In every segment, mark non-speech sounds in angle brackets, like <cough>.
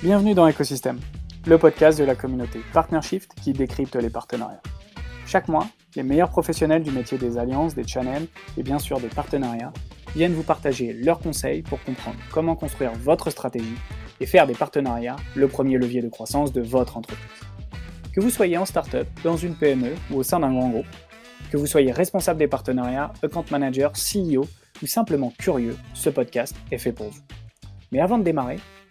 Bienvenue dans Ecosystem, le podcast de la communauté Partnershift qui décrypte les partenariats. Chaque mois, les meilleurs professionnels du métier des alliances, des channels et bien sûr des partenariats viennent vous partager leurs conseils pour comprendre comment construire votre stratégie et faire des partenariats le premier levier de croissance de votre entreprise. Que vous soyez en startup, dans une PME ou au sein d'un grand groupe, que vous soyez responsable des partenariats, account manager, CEO ou simplement curieux, ce podcast est fait pour vous. Mais avant de démarrer,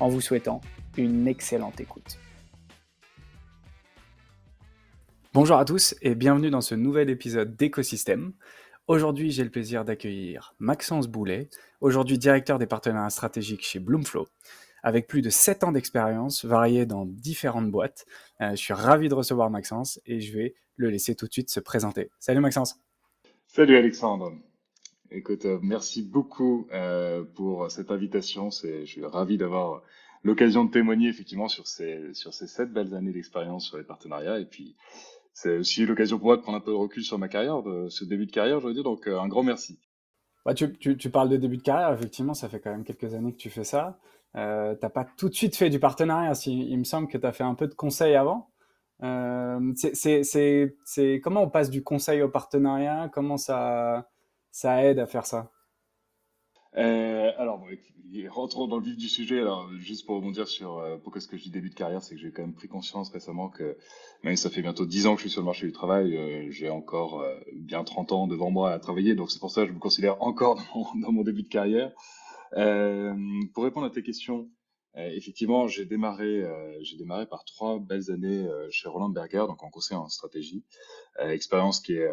en vous souhaitant une excellente écoute. Bonjour à tous et bienvenue dans ce nouvel épisode d'Écosystème. Aujourd'hui, j'ai le plaisir d'accueillir Maxence Boulet, aujourd'hui directeur des partenariats stratégiques chez Bloomflow. Avec plus de 7 ans d'expérience, variée dans différentes boîtes, euh, je suis ravi de recevoir Maxence et je vais le laisser tout de suite se présenter. Salut Maxence. Salut Alexandre. Écoute, euh, merci beaucoup euh, pour cette invitation. Je suis ravi d'avoir l'occasion de témoigner effectivement sur ces sur sept belles années d'expérience sur les partenariats. Et puis, c'est aussi l'occasion pour moi de prendre un peu de recul sur ma carrière, ce début de carrière, je veux dire. Donc, euh, un grand merci. Bah, tu, tu, tu, parles de début de carrière. Effectivement, ça fait quand même quelques années que tu fais ça. Euh, t'as pas tout de suite fait du partenariat. Il me semble que tu as fait un peu de conseil avant. Comment on passe du conseil au partenariat? Comment ça ça aide à faire ça euh, alors, rentrons dans le vif du sujet. Alors, juste pour rebondir sur euh, pourquoi est-ce que je dis début de carrière, c'est que j'ai quand même pris conscience récemment que même ça fait bientôt 10 ans que je suis sur le marché du travail, euh, j'ai encore euh, bien 30 ans devant moi à travailler. Donc, c'est pour ça que je me considère encore dans mon, dans mon début de carrière. Pour répondre à tes questions, effectivement, j'ai démarré, j'ai démarré par trois belles années chez Roland Berger, donc en conseil en stratégie. expérience qui est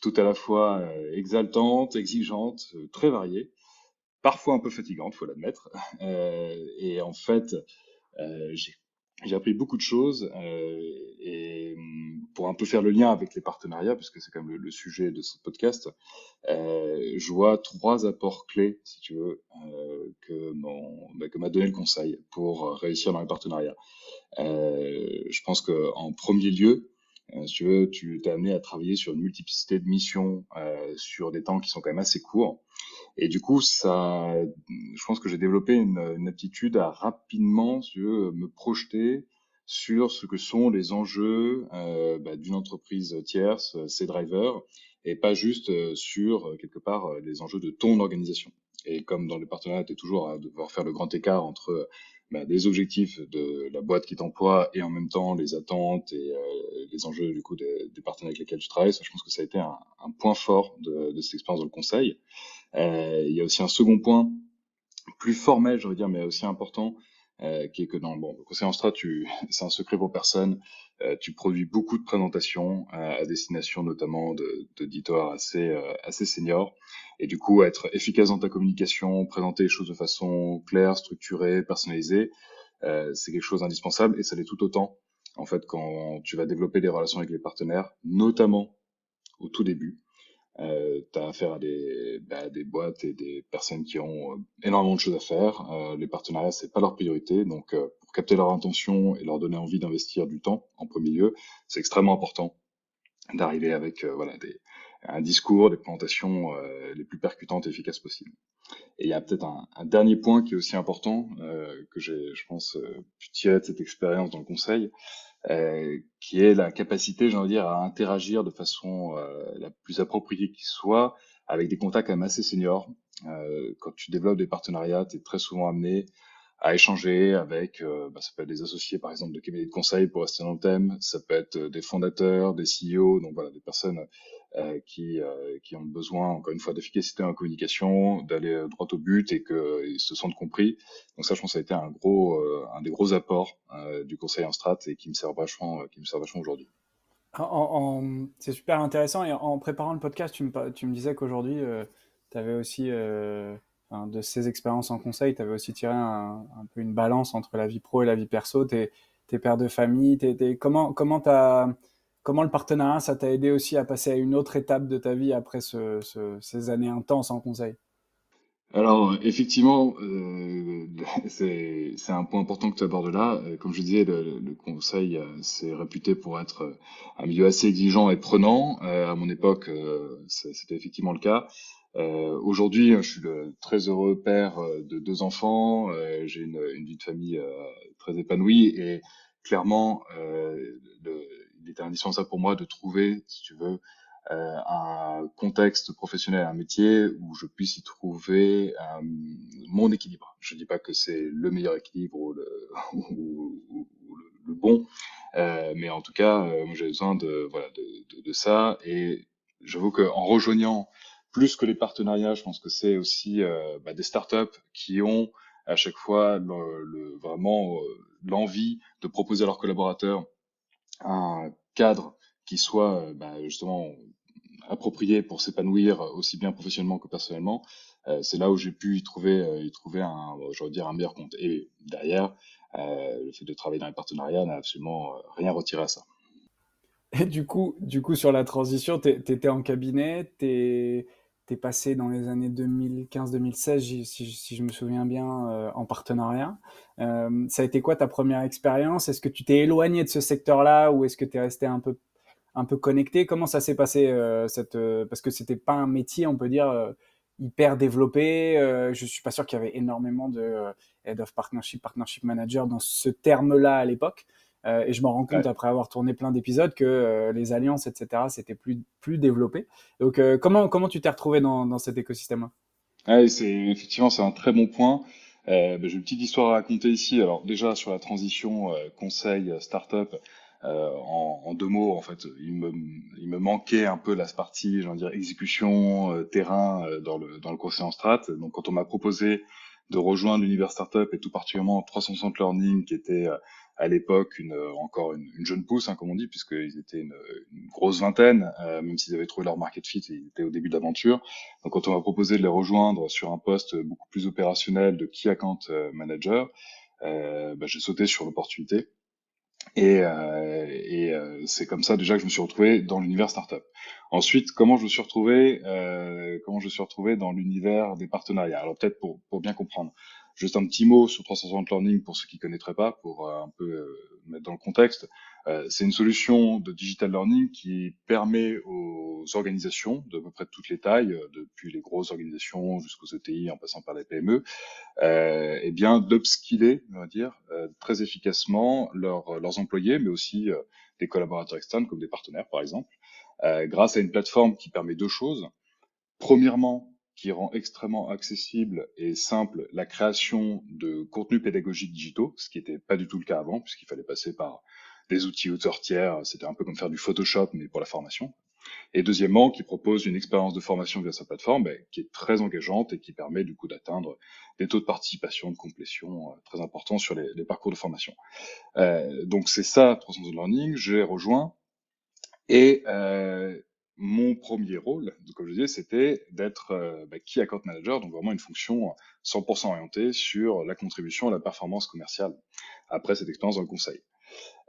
tout à la fois euh, exaltante, exigeante, euh, très variée, parfois un peu fatigante, faut l'admettre. <laughs> Euh, et en fait, j'ai appris beaucoup de choses et hum, pour un peu faire le lien avec les partenariats, puisque c'est quand même le, sujet de ce podcast, je vois trois apports clés, si tu veux, que bah, que m'a donné le conseil pour réussir dans les partenariats. je pense que en premier lieu, si tu veux, tu t'es amené à travailler sur une multiplicité de missions euh, sur des temps qui sont quand même assez courts. Et du coup, ça, je pense que j'ai développé une, aptitude à rapidement, si tu veux, me projeter sur ce que sont les enjeux euh, bah, d'une entreprise tierce, ses drivers, et pas juste euh, sur quelque part les enjeux de ton organisation. Et comme dans les partenariats, tu es toujours à devoir faire le grand écart entre bah, des objectifs de la boîte qui t'emploie et en même temps les attentes et euh, les enjeux du coup des, partenaires avec lesquels tu travailles. Ça, je pense que ça a été un, point fort de, de, cette expérience dans le conseil. Euh, il y a aussi un second point plus formel, je veux dire, mais aussi important, euh, qui est que dans bon, le conseil en strat, c'est un secret pour personne. Euh, tu produis beaucoup de présentations euh, à destination notamment d'auditeurs assez euh, assez seniors. Et du coup, être efficace dans ta communication, présenter les choses de façon claire, structurée, personnalisée, c'est quelque chose d'indispensable et ça l'est tout autant en fait quand tu vas développer des relations avec les partenaires, notamment au tout début. Euh, tu as affaire à des, bah, des boîtes et des personnes qui ont euh, énormément de choses à faire. Euh, les partenariats, c'est pas leur priorité. Donc, euh, pour capter leur intention et leur donner envie d'investir du temps, en premier lieu, c'est extrêmement important d'arriver avec euh, voilà des, un discours, des présentations les plus percutantes et efficaces possibles. Et il y a peut-être un, un, dernier point qui est aussi important, que j'ai, je pense, pu tirer de cette expérience dans le conseil, euh, qui est la capacité, j'ai envie de dire, à interagir de façon euh, la plus appropriée qui soit avec des contacts quand même assez seniors. Euh, quand tu développes des partenariats, tu es très souvent amené à échanger avec, euh, bah, ça peut être des associés par exemple de cabinets de conseil pour rester dans le thème, ça peut être des fondateurs, des CEO, donc voilà, des personnes euh, qui, euh, qui ont besoin, encore une fois, d'efficacité en communication, d'aller droit au but et qu'ils se sentent compris. Donc ça, je pense, ça a été un gros, euh, un des gros apports du conseil en strat et qui me sert vachement, qui me sert vachement aujourd'hui. C'est super intéressant et en préparant le podcast, tu me, tu me disais qu'aujourd'hui, tu avais aussi de ces expériences en conseil, tu avais aussi tiré un, peu une balance entre la vie pro et la vie perso. T'es es père de famille. comment comment as, comment le partenariat ça t'a aidé aussi à passer à une autre étape de ta vie après ces années intenses en conseil? Alors, effectivement, euh, <laughs> c'est un point important que tu abordes là. Euh, comme je disais, le, conseil, euh, c'est réputé pour être un milieu assez exigeant et prenant. à mon époque, c'était effectivement le cas. aujourd'hui, je suis le très heureux père de deux enfants. j'ai une, une vie de famille très épanouie et clairement, le, il était indispensable pour moi de trouver, si tu veux, euh, un contexte professionnel, un métier où je puisse y trouver euh, mon équilibre. Je dis pas que c'est le meilleur équilibre ou le, <laughs> ou, le, bon, euh, mais en tout cas, j'ai besoin de, voilà, de, de, de ça. Et j'avoue qu'en rejoignant plus que les partenariats, je pense que c'est aussi bah, des startups qui ont à chaque fois vraiment l'envie de proposer à leurs collaborateurs un cadre qui soit bah, justement approprié pour s'épanouir aussi bien professionnellement que personnellement, euh, c'est là où j'ai pu y trouver, euh, y trouver un, je dire, un meilleur compte. Et derrière, euh, le fait de travailler dans les partenariats n'a absolument rien retiré à ça. Et du coup, du coup sur la transition, tu étais en cabinet, tu es, passé dans les années 2015-2016, si, je me souviens bien, en partenariat. ça a été quoi ta première expérience? Est-ce que tu t'es éloigné de ce secteur-là ou est-ce que tu es resté un peu un peu connecté? Comment ça s'est passé euh, cette euh, parce que c'était pas un métier, on peut dire euh, hyper développé. je suis pas sûr qu'il y avait énormément de head of partnership, partnership manager dans ce terme-là à l'époque. Et je me rends compte après avoir tourné plein d'épisodes que les alliances, etc., c'était plus plus développé. Donc comment comment tu t'es retrouvé dans, dans cet écosystème-là? C'est effectivement c'est un très bon point. Euh, ben, J'ai une petite histoire à raconter ici. Alors déjà sur la transition conseil startup, euh, en, en, deux mots, en fait, il me, il me manquait un peu la partie, j'ai dire, exécution, euh, terrain euh, dans le dans le conseil en strat. Donc, quand on m'a proposé de rejoindre l'univers startup et tout particulièrement 360 Learning, qui était à l'époque une, encore une, une, jeune pousse, hein, comme on dit, puisqu'ils étaient une, une, grosse vingtaine, euh, même s'ils avaient trouvé leur market fit, ils étaient au début de l'aventure. Donc quand on m'a proposé de les rejoindre sur un poste beaucoup plus opérationnel de key account manager, euh, bah, j'ai sauté sur l'opportunité. Et, euh, et euh, c'est comme ça déjà que je me suis retrouvé dans l'univers startup. Ensuite, comment je me suis retrouvé, euh, comment je me suis retrouvé dans l'univers des partenariats? Alors peut-être pour, pour bien comprendre, juste un petit mot sur 360 Learning pour ceux qui connaîtraient pas, pour euh, un peu euh, mettre dans le contexte. Euh, c'est une solution de digital learning qui permet aux organisations de peu près toutes les tailles, depuis les grosses organisations jusqu'aux ETI en passant par les PME, eh bien d'upskiller, on va dire, très efficacement leurs, leurs employés, mais aussi des collaborateurs externes comme des partenaires par exemple, grâce à une plateforme qui permet deux choses. Premièrement, qui rend extrêmement accessible et simple la création de contenus pédagogiques digitaux, ce qui n'était pas du tout le cas avant, puisqu'il fallait passer par des outils auteurs tiers. C'était un peu comme faire du Photoshop, mais pour la formation. Et deuxièmement, qui propose une expérience de formation via sa plateforme, qui est très engageante et qui permet du coup d'atteindre des taux de participation, de complétion euh, très importants sur les, les, parcours de formation. Euh, donc c'est ça, 300 Learning. J'ai rejoint et euh, mon premier rôle, comme je disais, c'était d'être euh, bah, key account manager, donc vraiment une fonction 100% orientée sur la contribution à la performance commerciale après cette expérience dans le conseil.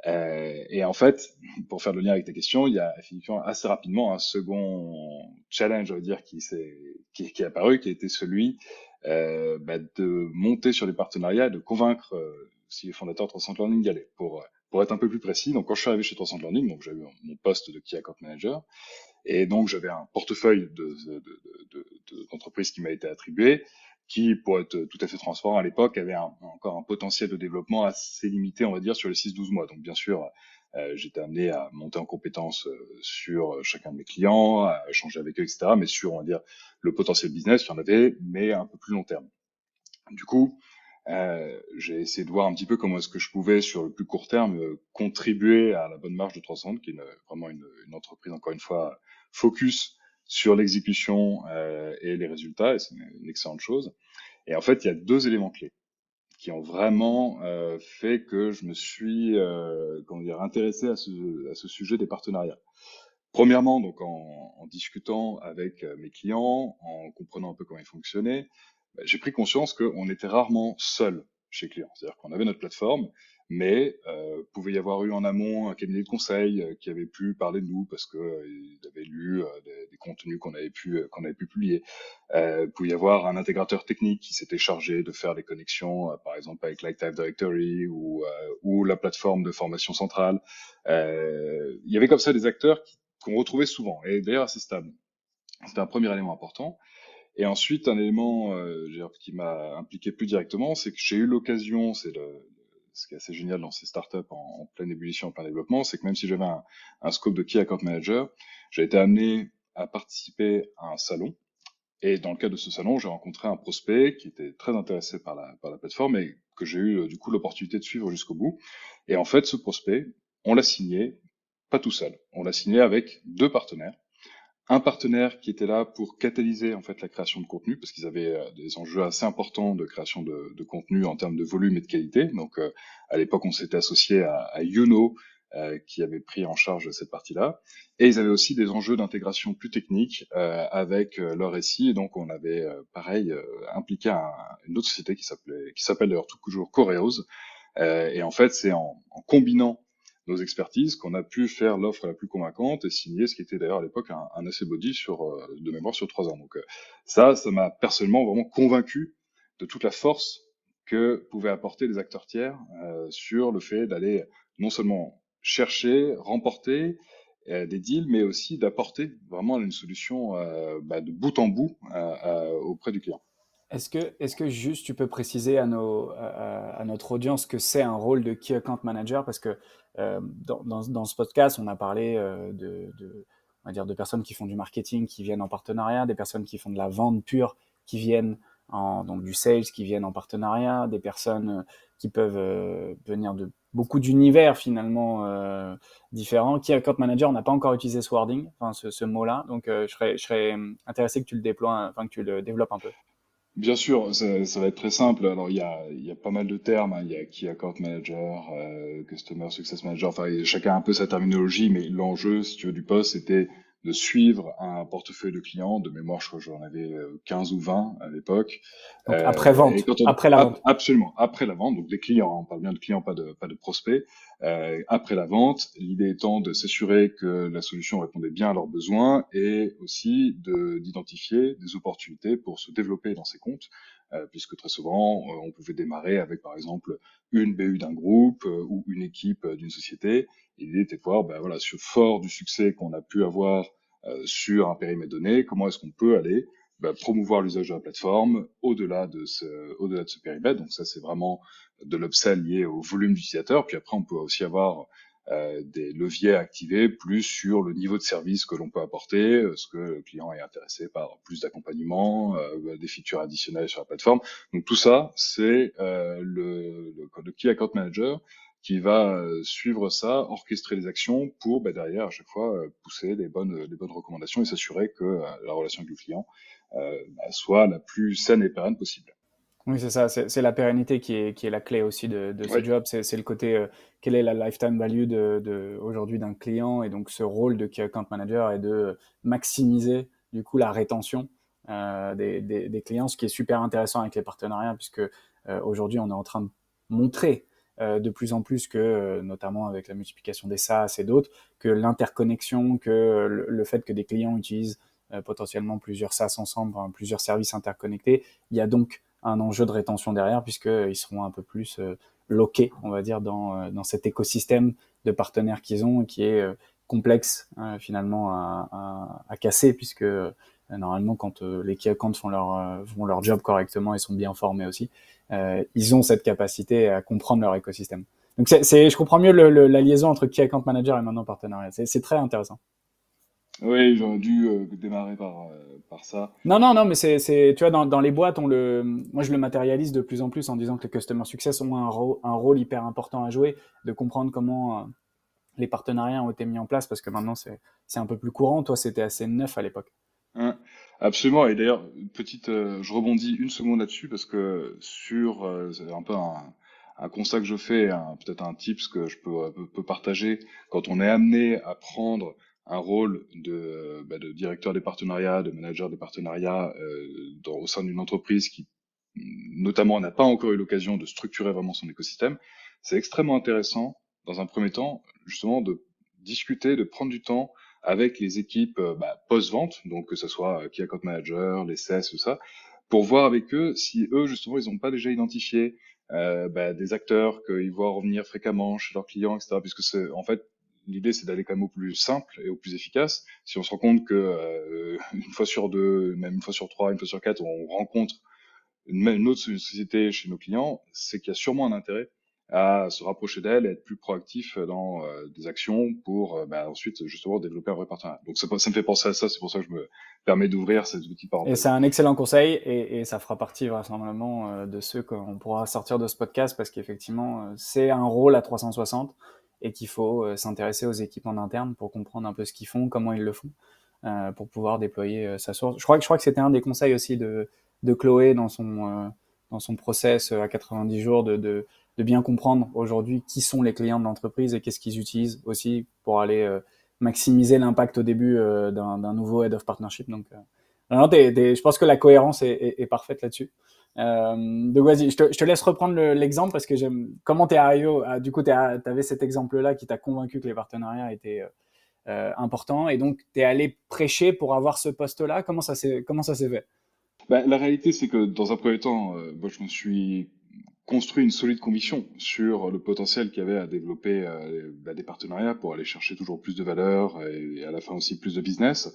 Euh, et en fait, pour faire le lien avec ta question, il y a effectivement assez rapidement un second challenge, je veux dire, qui, est, qui, qui est apparu, qui a été celui euh, bah, de monter sur les partenariats de convaincre euh, si les fondateurs de 300 Learning y allaient. Pour, pour être un peu plus précis, donc quand je suis arrivé chez 300 Learning, donc j'avais mon poste de Key Account Manager, et donc j'avais un portefeuille d'entreprises de, de, qui m'a été attribué, qui, pour être tout à fait transparent à l'époque, avait encore un potentiel de développement assez limité, on va dire, sur les 6-12 mois. Donc, bien sûr, euh, j'étais amené à monter en compétences euh, sur chacun de mes clients, à échanger avec eux, etc. Mais sur, on va dire, le potentiel business, il y en avait, mais un peu plus long terme. Du coup, euh, j'ai essayé de voir un petit peu comment est-ce que je pouvais, sur le plus court terme, euh, contribuer à la bonne marge de 300, qui est vraiment une, une, entreprise, encore une fois, focus sur l'exécution euh, et les résultats, et c'est une, excellente chose. Et en fait, il y a deux éléments clés qui ont vraiment euh, fait que je me suis euh, comment dire, intéressé à ce, à ce sujet des partenariats. Premièrement, donc en, en discutant avec mes clients, en comprenant un peu comment ils fonctionnaient, bah, j'ai pris conscience qu'on était rarement seul chez client. C'est-à-dire qu'on avait notre plateforme, mais euh, pouvait y avoir eu en amont un cabinet de conseil euh, qui avait pu parler de nous parce que euh, avait lu euh, des, contenus qu'on avait pu euh, qu'on avait pu publier. Euh, pouvait y avoir un intégrateur technique qui s'était chargé de faire les connexions, par exemple avec Lightive Directory ou ou la plateforme de formation centrale. il y avait comme ça des acteurs qu'on retrouvait souvent et d'ailleurs assez stables. C'était un premier élément important. Et ensuite, un élément euh, qui m'a impliqué plus directement, c'est que j'ai eu l'occasion, c'est ce qui est assez génial dans ces startups en, en pleine ébullition, en plein développement, c'est que même si j'avais un, un, scope de Key Account Manager, j'ai été amené à participer à un salon. Et dans le cadre de ce salon, j'ai rencontré un prospect qui était très intéressé par la, par la plateforme et que j'ai eu du coup l'opportunité de suivre jusqu'au bout. Et en fait, ce prospect, on l'a signé pas tout seul. On l'a signé avec deux partenaires un partenaire qui était là pour catalyser en fait la création de contenu parce qu'ils avaient euh, des enjeux assez importants de création de, contenu en termes de volume et de qualité. Donc euh, à l'époque on s'était associé à, à euh, qui avait pris en charge cette partie-là. Et ils avaient aussi des enjeux d'intégration plus techniques euh, avec leur et donc on avait pareil impliqué un, une autre société qui s'appelait qui s'appelle d'ailleurs toujours Coreos. Et en fait c'est en combinant nos expertises qu'on a pu faire l'offre la plus convaincante et signer ce qui était d'ailleurs à l'époque un, un assez body sur euh, de mémoire sur trois ans. Donc euh, ça, ça m'a personnellement vraiment convaincu de toute la force que pouvaient apporter les acteurs tiers euh, sur le fait d'aller non seulement chercher, remporter des deals, mais aussi d'apporter vraiment une solution bah, de bout en bout auprès du client. Est-ce que, est que juste tu peux préciser à, notre audience que c'est un rôle de Key Account Manager? Parce que dans, dans, ce podcast, on a parlé euh, de, on va dire de personnes qui font du marketing, qui viennent en partenariat, des personnes qui font de la vente pure, qui viennent en, donc du sales, qui viennent en partenariat, des personnes euh, qui peuvent euh, venir de beaucoup d'univers finalement euh, différents. Key Account Manager, n'a pas encore utilisé ce wording, ce, mot-là, donc je, serais, je serais intéressé que tu le déploies, enfin que tu le développes un peu. Bien sûr, ça, ça, va être très simple. Alors, il y a, il y a pas mal de termes. Hein. Il y a Key Account Manager, euh, Customer Success Manager. Enfin, chacun a un peu sa terminologie, mais l'enjeu, si tu veux, du poste, c'était de suivre un portefeuille de clients. De mémoire, je crois que j'en avais 15 euh, ou 20 à l'époque. Euh, après vente, après la vente. Absolument, après la vente. Donc des clients, on parle bien de clients, pas de, pas de prospects. Euh, après la vente, l'idée étant de s'assurer que la solution répondait bien à leurs besoins et aussi d'identifier des opportunités pour se développer dans ces comptes. Euh, puisque très souvent, euh, on pouvait démarrer avec, par exemple, une BU d'un groupe euh, ou une équipe d'une société. l'idée était de voir, ben, voilà, sur fort du succès qu'on a pu avoir sur un périmètre donné, comment est-ce qu'on peut aller ben, promouvoir l'usage de la plateforme au-delà de ce, au-delà de ce périmètre. Donc ça, c'est vraiment de l'upsell lié au volume d'utilisateurs. Puis après, on peut aussi avoir des leviers activés plus sur le niveau de service que l'on peut apporter, euh, ce que le client est intéressé par plus d'accompagnement, euh, des features additionnelles sur la plateforme. Donc tout ça, c'est le, le, le Key Account Manager qui va suivre ça, orchestrer les actions pour bah, derrière à chaque fois pousser les bonnes, les bonnes recommandations et s'assurer que la relation avec le client euh, bah, soit la plus saine et pérenne possible. Oui, c'est ça, c'est la pérennité qui est, qui est la clé aussi de, de ce job. C'est le côté, euh, quelle est la lifetime value de, de aujourd'hui d'un client et donc ce rôle de key account manager est de maximiser du coup la rétention euh, des, des, des, clients, ce qui est super intéressant avec les partenariats puisque euh, aujourd'hui on est en train de montrer de plus en plus que, notamment avec la multiplication des SaaS et d'autres, que l'interconnexion, que le, le, fait que des clients utilisent potentiellement plusieurs SaaS ensemble, enfin, plusieurs services interconnectés, il y a donc un enjeu de rétention derrière puisqu'ils seront un peu plus euh, loqués, on va dire, dans, euh, dans cet écosystème de partenaires qu'ils ont qui est euh, complexe euh, finalement à, à, à, casser puisque euh, normalement quand les key accounts font leur, font leur job correctement et sont bien formés aussi, ils ont cette capacité à comprendre leur écosystème. Donc c'est, je comprends mieux le, le, la liaison entre key account manager et maintenant partenariat. C'est très intéressant. Oui, j'aurais dû euh, démarrer par, euh, par ça. Non, non, non, mais c'est, c'est, tu vois, dans, dans les boîtes, on le, moi, je le matérialise de plus en plus en disant que les customer success ont un, ro- un rôle hyper important à jouer, de comprendre comment euh, les partenariats ont été mis en place, parce que maintenant, c'est, c'est un peu plus courant. Toi, c'était assez neuf à l'époque. Hein, absolument. Et d'ailleurs, petite, je rebondis une seconde là-dessus, parce que sur, c'est un peu un, un constat que je fais, un, peut-être un tips que je peux, peux, peux partager, quand on est amené à prendre un rôle de, bah, de directeur des partenariats, de manager des partenariats euh, dans, au sein d'une entreprise qui notamment n'a pas encore eu l'occasion de structurer vraiment son écosystème, c'est extrêmement intéressant, dans un premier temps, justement, de discuter, de prendre du temps avec les équipes euh, bah, post-vente, donc que ce soit Key Account Manager, les CES, tout ça, pour voir avec eux si eux, justement, ils n'ont pas déjà identifié euh, bah, des acteurs qu'ils voient revenir fréquemment chez leurs clients, etc. Puisque c'est, en fait, l'idée, c'est d'aller quand même au plus simple et au plus efficace. Si on se rend compte que euh, une fois sur deux, même une fois sur trois, une fois sur quatre, on rencontre une, une autre société chez nos clients, c'est qu'il y a sûrement un intérêt à se rapprocher d'elle et être plus proactif dans euh, des actions pour euh, bah, ensuite justement développer un vrai partenariat. Donc ça, ça, me fait penser à ça, c'est pour ça que je me permets d'ouvrir cet outil parenthèse. Et c'est un excellent conseil et, et, ça fera partie vraisemblablement euh, de ceux qu'on pourra sortir de ce podcast parce qu'effectivement c'est un rôle à 360 et qu'il faut s'intéresser aux équipes en interne pour comprendre un peu ce qu'ils font, comment ils le font, euh, pour pouvoir déployer sa source. Je crois que je crois que c'était un des conseils aussi de, de Chloé dans son dans son process à 90 jours de, de de bien comprendre aujourd'hui qui sont les clients de l'entreprise et qu'est-ce qu'ils utilisent aussi pour aller euh, maximiser l'impact au début euh, d'un nouveau head of partnership. Donc, euh, je pense que la cohérence est, est, parfaite là-dessus. Donc vas-y, je te, laisse reprendre l'exemple parce que j'aime comment tu es arrivé. du coup, tu avais cet exemple-là qui t'a convaincu que les partenariats étaient importants et donc tu es allé prêcher pour avoir ce poste-là. Comment ça s'est fait? Bah, La réalité, c'est que dans un premier temps, je me suis construit une solide conviction sur le potentiel qu'il y avait à développer euh, bah, des partenariats pour aller chercher toujours plus de valeur et, à la fin aussi plus de business.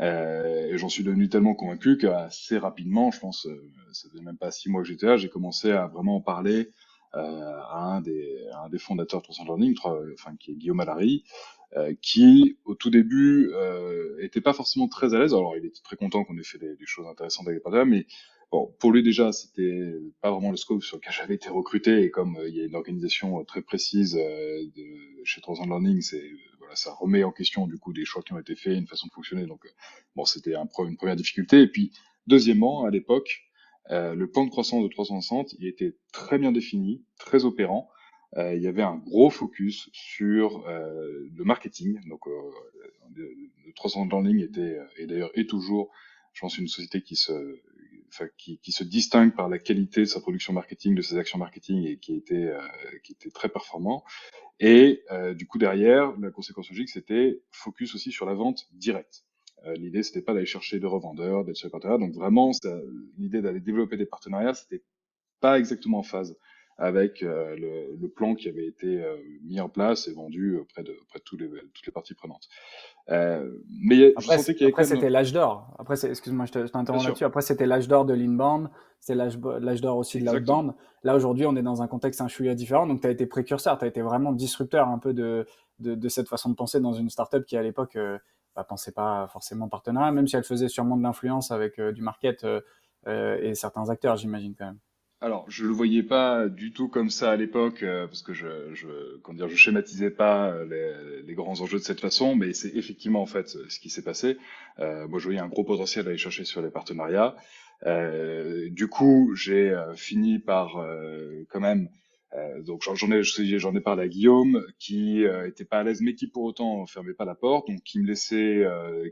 Euh, et j'en suis devenu tellement convaincu qu'assez rapidement, je pense, euh, ça faisait même pas six mois que j'étais là, j'ai commencé à vraiment en parler euh, à un des, un des fondateurs de 300 Learning, enfin qui est Guillaume Allary, euh, qui au tout début euh, était pas forcément très à l'aise. Alors il était très content qu'on ait fait des, choses intéressantes avec partenariats, mais Bon, pour lui déjà, c'était pas vraiment le scope sur lequel j'avais été recruté et comme euh, il y a une organisation très précise de, chez Thousand Learning, c'est ça remet en question du coup des choix qui ont été faits, une façon de fonctionner. Donc bon, c'était un, une première difficulté. Et puis deuxièmement, à l'époque, le plan de croissance de 360, il était très bien défini, très opérant. il y avait un gros focus sur le marketing. Donc, le 360 Learning était et d'ailleurs est toujours, je pense, une société qui se qui, se distingue par la qualité de sa production marketing, de ses actions marketing et qui était, euh, très performant. Et euh, du coup derrière, la conséquence logique, c'était focus aussi sur la vente directe. Euh, l'idée, c'était pas d'aller chercher des revendeurs, d'être chez partenaires. Donc vraiment, l'idée d'aller développer des partenariats, c'était pas exactement en phase avec euh, le, le, plan qui avait été euh, mis en place et vendu auprès de, auprès de tous les, toutes les parties prenantes. Euh, mais après, après c'était l'âge d'or. Après, excuse-moi, je t'interromps là-dessus. Après, c'était l'âge d'or de l'inbound, c'est l'âge d'or aussi de l'outbound. Là, aujourd'hui, on est dans un contexte un chouïa différent. Donc, tu as été précurseur, tu as été vraiment disrupteur un peu de, de, de, cette façon de penser dans une startup qui, à l'époque, euh, bah, pensait pas forcément partenariat, même si elle faisait sûrement de l'influence avec euh, du market euh, et certains acteurs, j'imagine quand même. Alors, je le voyais pas du tout comme ça à l'époque, euh, parce que je, je, comment dire, je schématisais pas euh, les, les, grands enjeux de cette façon, mais c'est effectivement en fait ce qui s'est passé. Euh, moi, je voyais un gros potentiel à aller chercher sur les partenariats. Euh, du coup, j'ai euh, fini par quand même. donc, j'en ai, j'en ai parlé à Guillaume, qui était pas à l'aise, mais qui pour autant fermait pas la porte, donc qui me laissait,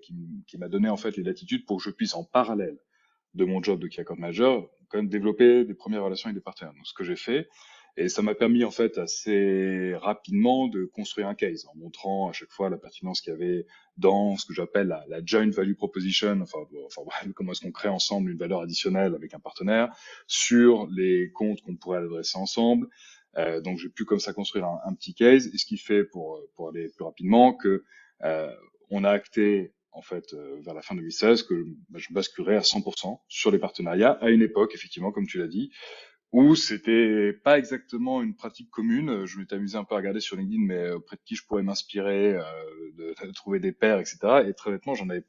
qui, qui m'a donné en fait les latitudes pour que je puisse en parallèle de mon job de key account manager, quand développer des premières relations avec des partenaires. Donc, ce que j'ai fait, et ça m'a permis en fait assez rapidement de construire un case en montrant à chaque fois la pertinence qu'il y avait dans ce que j'appelle la, la, joint value proposition, enfin, enfin <laughs> comment est-ce qu'on crée ensemble une valeur additionnelle avec un partenaire sur les comptes qu'on pourrait adresser ensemble. Euh, donc j'ai pu comme ça construire un, un, petit case, et ce qui fait pour pour aller plus rapidement que euh, on a acté en fait euh, vers la fin 2016 que bah, je basculerai à 100% sur les partenariats à une époque effectivement comme tu l'as dit où c'était pas exactement une pratique commune. Je m'étais amusé un peu à regarder sur LinkedIn, mais auprès de qui je pourrais m'inspirer, euh, de, trouver des pairs, etc. Et très honnêtement, j'en avais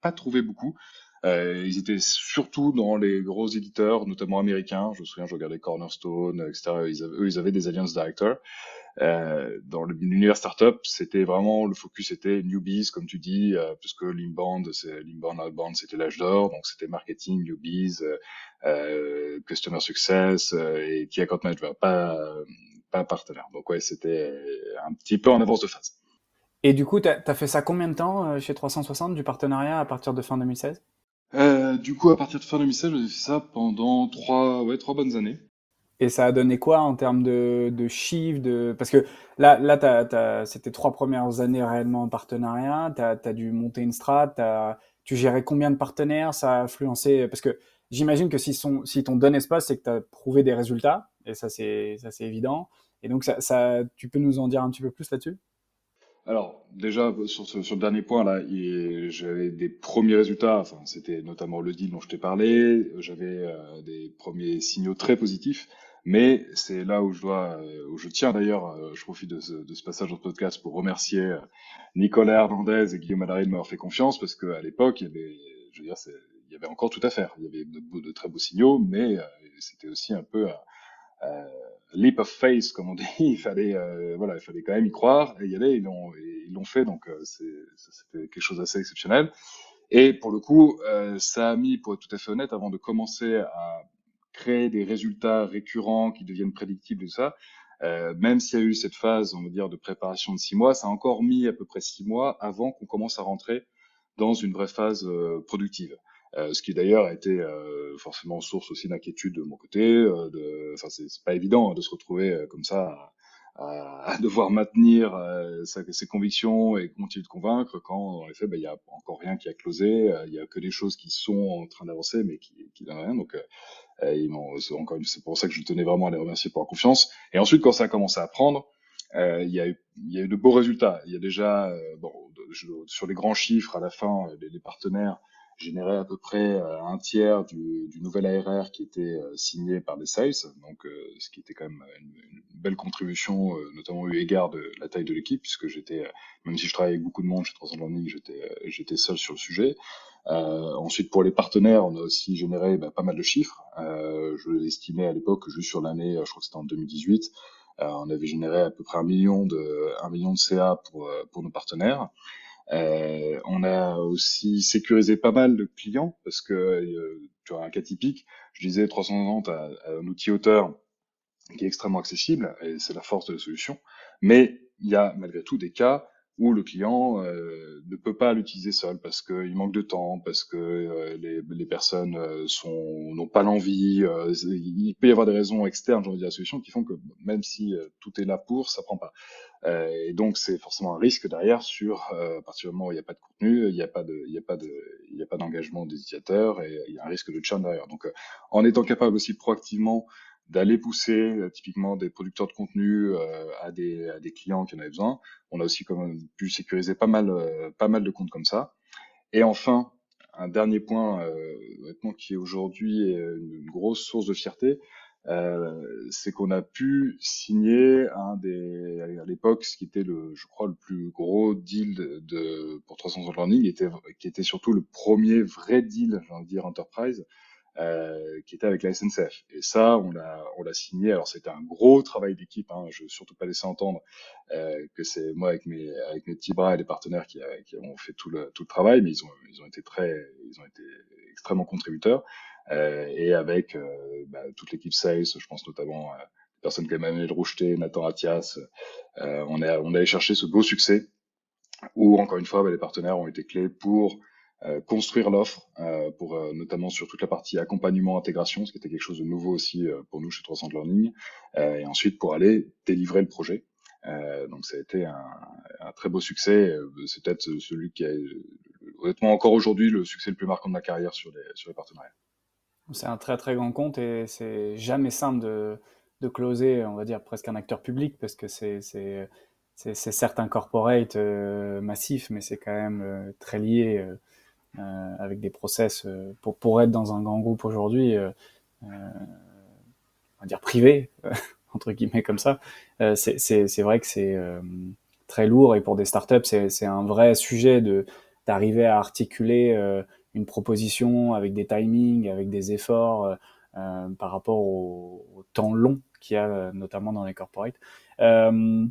pas trouvé beaucoup. Euh, ils étaient surtout dans les gros éditeurs, notamment américains. Je me souviens, je regardais Cornerstone, etc. Eux, ils avaient des alliance directors. Euh, dans l'univers startup, c'était vraiment le focus était newbies, comme tu dis, euh, puisque l'inbound, c'est l'inbound, outbound, c'était l'âge d'or, donc c'était marketing, newbies, euh, euh customer success euh, et key account management, pas pas partenaire. Donc ouais, c'était un petit peu en avance de phase. Et du coup, tu as, as, fait ça combien de temps chez 360 du partenariat à partir de fin 2016 Euh, du coup, à partir de fin 2016, j'ai fait ça pendant trois, ouais, trois bonnes années. Et ça a donné quoi en termes de, chiffres de... Parce que là, là c'était trois premières années réellement en partenariat. Tu as, dû monter une strat. Tu gérais combien de partenaires Ça a influencé Parce que j'imagine que si, son, si ton donne espace, c'est que tu as prouvé des résultats. Et ça, c'est évident. Et donc, ça, ça, tu peux nous en dire un petit peu plus là-dessus? Alors, déjà, sur, ce, sur le dernier point, là, j'avais des premiers résultats. Enfin, c'était notamment le deal dont je t'ai parlé. J'avais euh, des premiers signaux très positifs. Mais c'est là où je dois, euh, où je tiens d'ailleurs, euh, je profite de ce, de ce passage le podcast pour remercier Nicolas Hernandez et Guillaume Allary de m'avoir fait confiance parce qu'à l'époque, il y avait, je veux dire, il y avait encore tout à faire. Il y avait de, de très beaux signaux, mais c'était aussi un peu euh, leap of faith, comme on <laughs> dit. il fallait, euh, voilà, il fallait quand même y croire et y aller. Ils l'ont, ils l'ont fait, donc euh, c'était quelque chose d'assez exceptionnel. Et pour le coup, ça a mis, pour être tout à fait honnête, avant de commencer à créer des résultats récurrents qui deviennent prédictibles et tout ça, euh, même s'il y a eu cette phase, on va dire, de préparation de six mois, ça a encore mis à peu près six mois avant qu'on commence à rentrer dans une vraie phase productive. Euh, ce qui d'ailleurs a été euh, forcément source aussi d'inquiétude de mon côté. Euh, enfin, c'est pas évident hein, de se retrouver comme ça à, à devoir maintenir ses convictions et continuer de convaincre quand, en effet, ben, il y a encore rien qui a closé, il y a que des choses qui sont en train d'avancer mais qui, qui donnent rien. Donc, c'est encore c'est pour ça que je tenais vraiment à les remercier pour leur confiance. Et ensuite, quand ça a commencé à prendre, euh, il, y a eu, y a eu de beaux résultats. Il y a déjà, bon, sur les grands chiffres, à la fin, les, les partenaires générait à peu près euh, un tiers du, du, nouvel ARR qui était euh, signé par les sales, donc euh, ce qui était quand même une, une belle contribution, notamment eu égard de la taille de l'équipe, puisque j'étais, même si je travaille avec beaucoup de monde chez 300 Learning, j'étais, j'étais seul sur le sujet. Euh, ensuite, pour les partenaires, on a aussi généré bah, pas mal de chiffres. Euh, je l'estimais à l'époque, juste sur l'année, je crois que c'était en 2018, euh, on avait généré à peu près un million de, un million de CA pour, pour nos partenaires. Euh, on a aussi sécurisé pas mal de clients parce que euh, tu as un cas typique. Je disais 390 à, un outil auteur qui est extrêmement accessible et c'est la force de la solution. Mais il y a malgré tout des cas où le client euh, ne peut pas l'utiliser seul parce qu'il manque de temps, parce que euh, les, les, personnes euh, sont n'ont pas l'envie. il peut y avoir des raisons externes, j'ai envie de la solution qui font que même si tout est là pour, ça prend pas. et donc c'est forcément un risque derrière sur à partir du moment où il n'y a pas de contenu, il n'y a pas de, il y a pas de, il y a pas d'engagement des utilisateurs et il y a un risque de churn derrière. Donc en étant capable aussi proactivement d'aller pousser euh, typiquement des producteurs de contenu euh, à, des, à des clients qui en avaient besoin. On a aussi même pu sécuriser pas mal, euh, pas mal de comptes comme ça. Et enfin, un dernier point honnêtement qui est aujourd'hui une, grosse source de fierté, euh, c'est qu'on a pu signer un des à l'époque ce qui était le je crois le plus gros deal de, de pour 300 learning était qui était surtout le premier vrai deal j'ai envie de dire enterprise euh, qui était avec la SNCF. Et ça, on l'a, on l'a signé. Alors c'était un gros travail d'équipe. Hein. Je veux surtout pas laisser entendre euh, que c'est moi avec mes avec mes petits bras et les partenaires qui, qui ont fait tout le tout le travail, mais ils ont ils ont été très ils ont été extrêmement contributeurs. Euh, et avec euh, bah, toute l'équipe sales, je pense notamment à personnes comme Emmanuel Roucheté, Nathan Athias, euh, on a on a allé chercher ce beau succès où encore une fois bah, les partenaires ont été clés pour euh, construire l'offre, euh, pour euh, notamment sur toute la partie accompagnement, intégration, ce qui était quelque chose de nouveau aussi pour nous chez 300 Learning, et ensuite pour aller délivrer le projet. donc ça a été un, très beau succès. C'est peut-être celui qui a, honnêtement, encore aujourd'hui, le succès le plus marquant de ma carrière sur les, sur les partenariats. C'est un très très grand compte et c'est jamais simple de, de closer, on va dire, presque un acteur public parce que c'est certes un corporate massif, mais c'est quand même très lié euh, avec des process euh, pour, pour être dans un grand groupe aujourd'hui, euh, on va dire privé, <laughs> entre guillemets comme ça, c'est vrai que c'est très lourd et pour des startups, c'est un vrai sujet de d'arriver à articuler une proposition avec des timings, avec des efforts euh, par rapport au, au temps long qu'il y a notamment dans les corporates. Euh,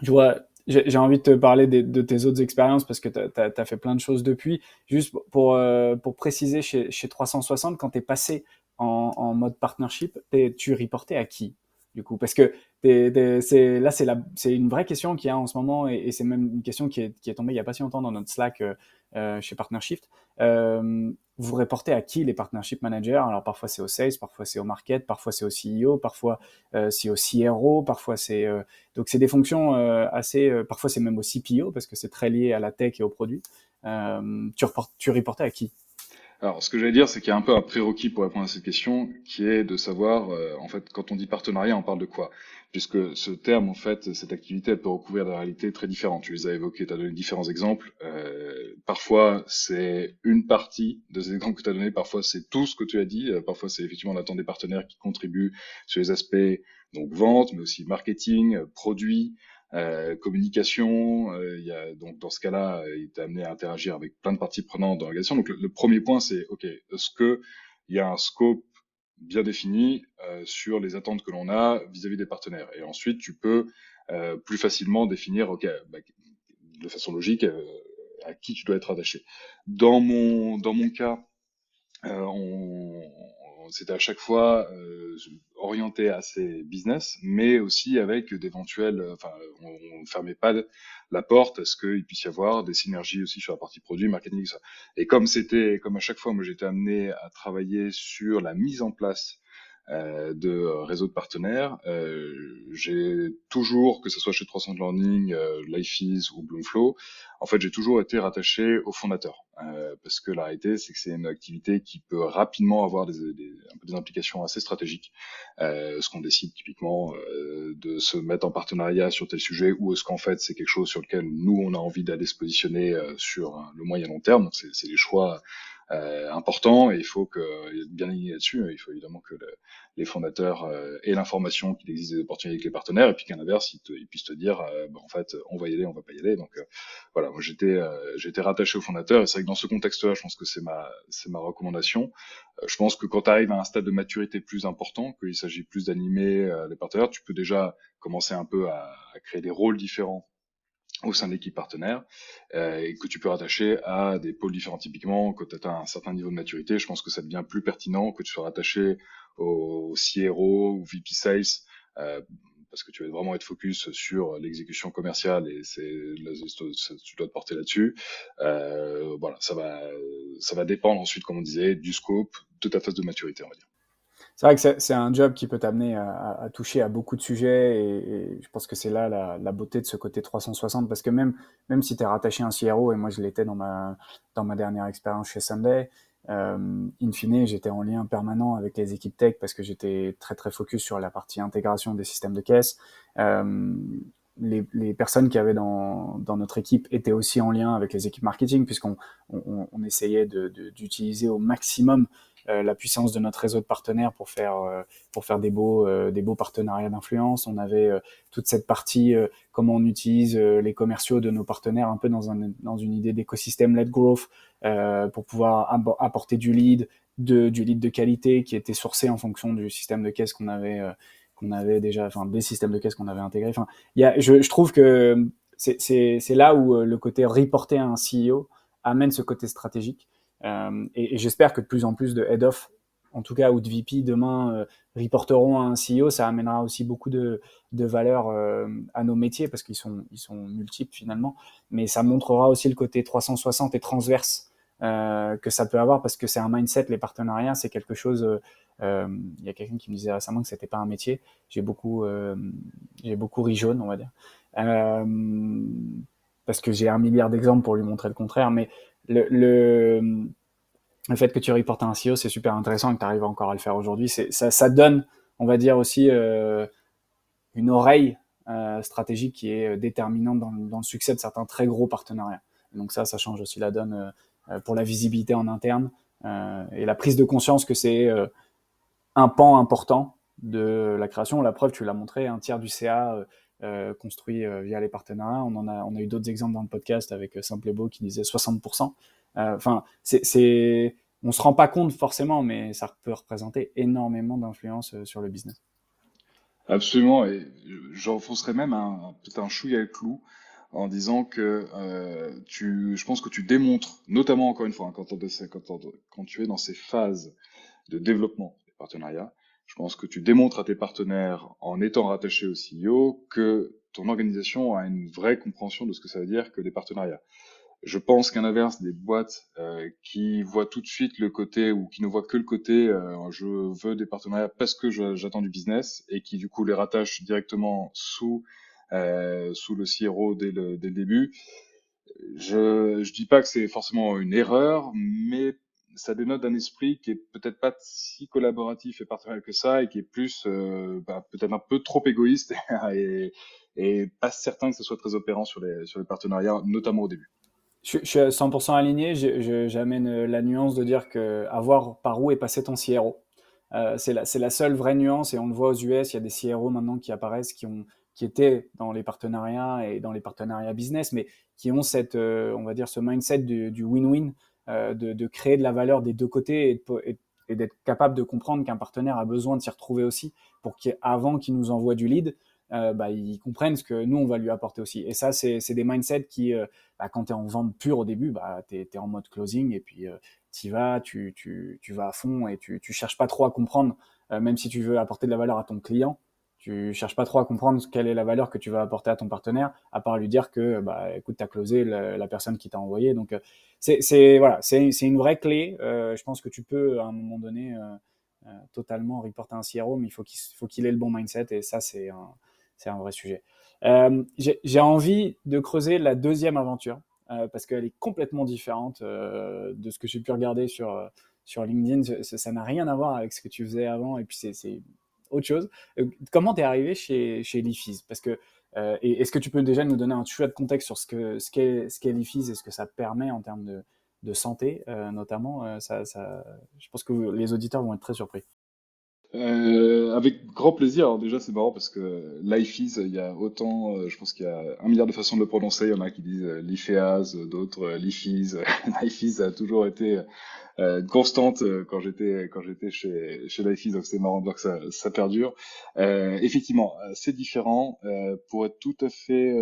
je vois, j'ai envie de te parler de, tes autres expériences parce que tu as, fait plein de choses depuis. Juste pour, euh, pour préciser, chez, chez 360, quand tu es passé en, en, mode partnership, tu reportais à qui? Du coup Parce que là, c'est une vraie question qu'il y a en ce moment, et, c'est même une question qui est, tombée il n'y a pas si longtemps dans notre Slack euh, euh, chez Partnershift. Euh, vous reportez à qui les partnership managers? Alors parfois c'est au sales, parfois c'est au market, parfois c'est au CEO, parfois c'est au CRO, parfois c'est donc c'est des fonctions assez, parfois c'est même au CPO parce que c'est très lié à la tech et au produit. tu, reportes, tu reportais à qui? Alors, ce que j'allais dire, c'est qu'il y a un peu un prérequis pour répondre à cette question, qui est de savoir, euh, en fait, quand on dit partenariat, on parle de quoi? Puisque ce terme, en fait, cette activité, elle peut recouvrir des réalités très différentes. Tu les as évoquées, tu as donné différents exemples. Euh, parfois, c'est une partie de ces exemples que tu as donnés, parfois c'est tout ce que tu as dit, euh, parfois c'est effectivement on attend des partenaires qui contribuent sur les aspects donc vente, mais aussi marketing, produits, euh, communication, euh, il y a, donc dans ce cas-là, il est amené à interagir avec plein de parties prenantes dans l'organisation. Donc le, premier point, c'est ok, est-ce que il y a un scope bien défini euh, sur les attentes que l'on a vis-à-vis des partenaires? Et ensuite, tu peux euh, plus facilement définir, ok, bah, de façon logique, euh, à qui tu dois être attaché. Dans mon dans mon cas, on, c'était à chaque fois euh, orienté assez business, mais aussi avec d'éventuels, euh, enfin, on, ne fermait pas la porte à ce qu'il puisse y avoir des synergies aussi sur la partie produit, marketing, ça. Et comme c'était, comme à chaque fois, moi j'étais amené à travailler sur la mise en place de réseaux de partenaires. Euh, j'ai toujours, que ce soit chez 300 Learning, euh, LifeEase ou Bloomflow, en fait, j'ai toujours été rattaché au fondateur. Euh, parce que la réalité, c'est que c'est une activité qui peut rapidement avoir des, des, des implications assez stratégiques. Euh, ce qu'on décide typiquement euh, de se mettre en partenariat sur tel sujet, ou est-ce qu'en fait c'est quelque chose sur lequel nous on a envie d'aller se positionner sur le moyen long terme. Donc c'est des choix euh, important et il faut que bien aligné là-dessus. Il faut évidemment que les fondateurs euh, aient l'information qu'il existe des opportunités avec les partenaires et puis qu'à l'inverse, ils, ils, puissent te dire, euh, bah, en fait, on va y aller, on va pas y aller. Donc euh, voilà, moi j'étais j'étais rattaché aux fondateurs et c'est vrai que dans ce contexte-là, je pense que c'est ma c'est ma recommandation. je pense que quand tu arrives à un stade de maturité plus important, qu'il s'agit plus d'animer les partenaires, tu peux déjà commencer un peu à, à créer des rôles différents au sein de l'équipe partenaire euh, et que tu peux rattacher à des pôles différents. Typiquement, quand tu as un certain niveau de maturité, je pense que ça devient plus pertinent que tu sois rattaché au CRO ou VP Sales euh, parce que tu vas vraiment être focus sur l'exécution commerciale et c'est tu dois te porter là-dessus. Euh, voilà, ça va ça va dépendre ensuite, comme on disait, du scope, de ta phase de maturité, on va dire c'est vrai que c'est un job qui peut t'amener à, toucher à beaucoup de sujets et, je pense que c'est là la, beauté de ce côté 360 parce que même, si tu es rattaché à un CRO et moi je l'étais dans ma, dans ma dernière expérience chez Sunday, euh, in fine j'étais en lien permanent avec les équipes tech parce que j'étais très très focus sur la partie intégration des systèmes de caisse. Euh, les, les, personnes qui avaient dans, dans, notre équipe étaient aussi en lien avec les équipes marketing puisqu'on on, essayait d'utiliser au maximum la puissance de notre réseau de partenaires pour faire euh, pour faire des beaux euh, des beaux partenariats d'influence. On avait toute cette partie comment on utilise les commerciaux de nos partenaires un peu dans un dans une idée d'écosystème led growth pour pouvoir apporter du lead de, du lead de qualité qui était sourcé en fonction du système de caisse qu'on avait qu'on avait déjà, enfin des systèmes de caisse qu'on avait intégrés. Enfin, y a, je, je trouve que c'est là où le côté reporter à un CEO amène ce côté stratégique. Euh, et, j'espère que de plus en plus de head-off, en tout cas, ou de VP, demain, euh, reporteront à un CEO. Ça amènera aussi beaucoup de, de valeur euh, à nos métiers parce qu'ils sont, ils sont multiples finalement. Mais ça montrera aussi le côté 360 et transverse euh, que ça peut avoir parce que c'est un mindset, les partenariats, c'est quelque chose. Il y a quelqu'un qui me disait récemment que c'était pas un métier. J'ai beaucoup, j'ai beaucoup ri jaune, on va dire, parce que j'ai un milliard d'exemples pour lui montrer le contraire. Mais le, le, le, fait que tu reportes un CEO, c'est super intéressant et que tu arrives encore à le faire aujourd'hui. Ça, ça donne, on va dire aussi, euh, une oreille euh, stratégique qui est déterminante dans, le succès de certains très gros partenariats. Donc ça, ça change aussi la donne euh, pour la visibilité en interne euh, et la prise de conscience que c'est euh, un pan important de la création. La preuve, tu l'as montré, un tiers du CA euh, construit euh, via les partenariats. On en a, on a eu d'autres exemples dans le podcast avec euh, Simple et Beau qui disait 60%. Enfin, c'est, on se rend pas compte forcément, mais ça peut représenter énormément d'influence sur le business. Absolument, et j'enfoncerais même un, peut-être chouïa clou en disant que euh, tu, je pense que tu démontres, notamment encore une fois, hein, quand, tu es dans ces phases de développement des partenariats, Je pense que tu démontres à tes partenaires en étant rattaché au CEO que ton organisation a une vraie compréhension de ce que ça veut dire que des partenariats. Je pense qu'à l'inverse, des boîtes euh, qui voient tout de suite le côté ou qui ne voient que le côté euh, je veux des partenariats parce que j'attends du business et qui du coup les rattachent directement sous euh, sous le CRO dès le, dès le début. Je je dis pas que c'est forcément une erreur, mais ça dénote d'un esprit qui est peut-être pas si collaboratif et partenarial que ça et qui est plus euh, bah, peut-être un peu trop égoïste <laughs> et, pas certain que ce soit très opérant sur les partenariats, notamment au début. Je, suis 100% aligné. J'amène la nuance de dire que avoir par où est passé ton CRO. Euh, c'est la, seule vraie nuance et on le voit aux US. Il y a des CRO maintenant qui apparaissent qui étaient dans les partenariats et dans les partenariats business, mais qui ont cette, euh, on va dire, ce mindset du win-win, euh, de, de, créer de la valeur des deux côtés et, d'être capable de comprendre qu'un partenaire a besoin de s'y retrouver aussi pour qu'avant qu'il nous envoie du lead, euh, bah, ils comprennent ce que nous, on va lui apporter aussi. Et ça, c'est des mindsets qui, euh, bah, quand tu es en vente pure au début, bah, tu es, en mode closing et puis euh, tu vas, tu, tu, tu, vas à fond et tu, tu cherches pas trop à comprendre, euh, même si tu veux apporter de la valeur à ton client, tu cherches pas trop à comprendre quelle est la valeur que tu vas apporter à ton partenaire, à part lui dire que, bah, écoute, tu as closé la, personne qui t'a envoyé. Donc, c'est voilà, c'est une vraie clé. je pense que tu peux, à un moment donné, totalement reporter un CRO, mais il faut qu'il faut qu'il ait le bon mindset et ça, c'est un un vrai sujet. Euh, j'ai envie de creuser la deuxième aventure euh, parce qu'elle est complètement différente euh, de ce que j'ai pu regarder sur, sur LinkedIn. Ça n'a rien à voir avec ce que tu faisais avant et puis c'est autre chose. comment tu es arrivé chez, chez Leafies Parce que est-ce que tu peux déjà nous donner un de contexte sur ce qu'est ce qu'est Leafies et ce que ça permet en termes de, de santé, notamment? Ça, ça, Je pense que les auditeurs vont être très surpris. Euh, avec grand plaisir. Alors déjà, c'est marrant parce que Life is, il y a autant, euh, je pense qu'il y a un milliard de façons de le prononcer. Il y en a qui disent euh, Lifeas, d'autres euh, Lifis. <laughs> Life is a toujours été euh, constante quand j'étais quand j'étais chez chez Life is, donc c'est marrant de voir que ça, ça perdure. effectivement, c'est différent. pour être tout à fait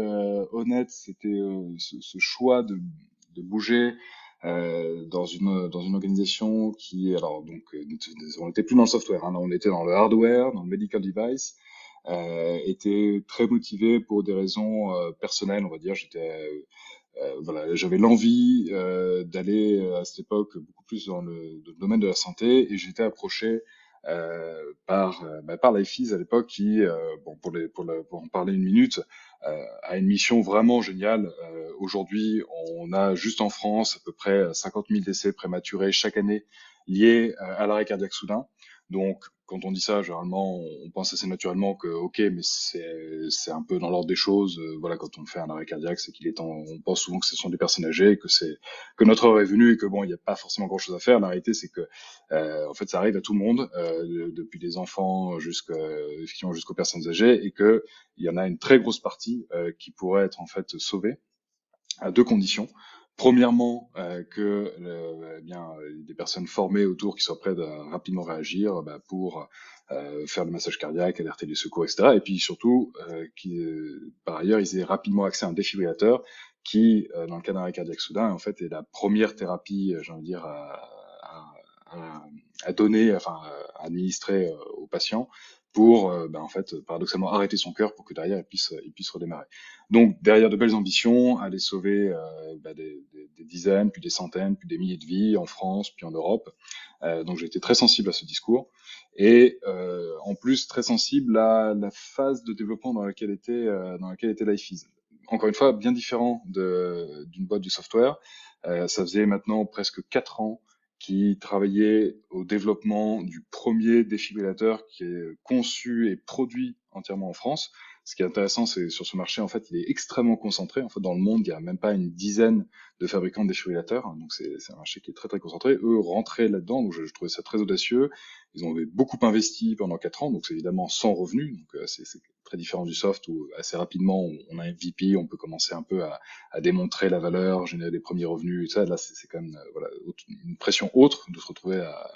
honnête, c'était ce, ce, choix de, de bouger euh, dans une dans une organisation qui alors donc euh, on n'était plus dans le software, hein, on était dans le hardware, dans le medical device, euh, était très motivé pour des raisons personnelles, on va dire. J'étais voilà, j'avais l'envie d'aller à cette époque beaucoup plus dans le, domaine de la santé et j'étais approché euh, par bah, par l'IFIS à l'époque qui bon pour les pour, pour en parler une minute euh, a une mission vraiment géniale. Euh, aujourd'hui, on a juste en France à peu près 50 000 décès prématurés chaque année liés euh, à l'arrêt cardiaque soudain. Donc, quand on dit ça, généralement, on pense assez naturellement que, ok, mais c'est, un peu dans l'ordre des choses. voilà, quand on fait un arrêt cardiaque, c'est qu'il est temps, on pense souvent que ce sont des personnes âgées, que c'est, que notre heure est venue et que bon, il n'y a pas forcément grand chose à faire. La réalité, c'est que, euh, en fait, ça arrive à tout le monde, euh, depuis les enfants jusqu'à, effectivement, jusqu'aux personnes âgées et que il y en a une très grosse partie euh, qui pourrait être en fait sauvée à deux conditions. Premièrement, euh, que euh, eh bien des personnes formées autour qui soient prêtes à rapidement réagir bah, pour euh, faire le massage cardiaque, alerter les secours, etc. Et puis surtout, euh, qui, par ailleurs, ils aient rapidement accès à un défibrillateur qui, dans le cas d'un arrêt cardiaque soudain, en fait, est la première thérapie, j'ai envie de dire, à, à, à, donner, enfin, à administrer aux patients pour, euh, ben, en fait, paradoxalement, arrêter son cœur pour que derrière, il puisse, il puisse redémarrer. Donc, derrière de belles ambitions, aller sauver euh, ben, des, dizaines, puis des centaines, puis des milliers de vies en France, puis en Europe. Euh, donc, j'ai été très sensible à ce discours. Et en plus, très sensible à la phase de développement dans laquelle était, euh, dans laquelle était LifeEase. Encore une fois, bien différent d'une boîte du software. ça faisait maintenant presque quatre ans qui travaillait au développement du premier défibrillateur qui est conçu et produit entièrement en France. Ce qui est intéressant, c'est sur ce marché, en fait, il est extrêmement concentré. En fait, dans le monde, il y a même pas une dizaine de fabricants de défibrillateurs. Donc, c'est un marché qui est très, très concentré. Eux rentraient là-dedans. Donc, je, trouvais ça très audacieux. Ils ont beaucoup investi pendant quatre ans. Donc, c'est évidemment sans revenus. Donc, euh, c'est très différent du soft où assez rapidement, on a un VP, on peut commencer un peu à, démontrer la valeur, générer des premiers revenus et ça. Là, c'est quand même, euh, voilà, une pression autre de se retrouver à,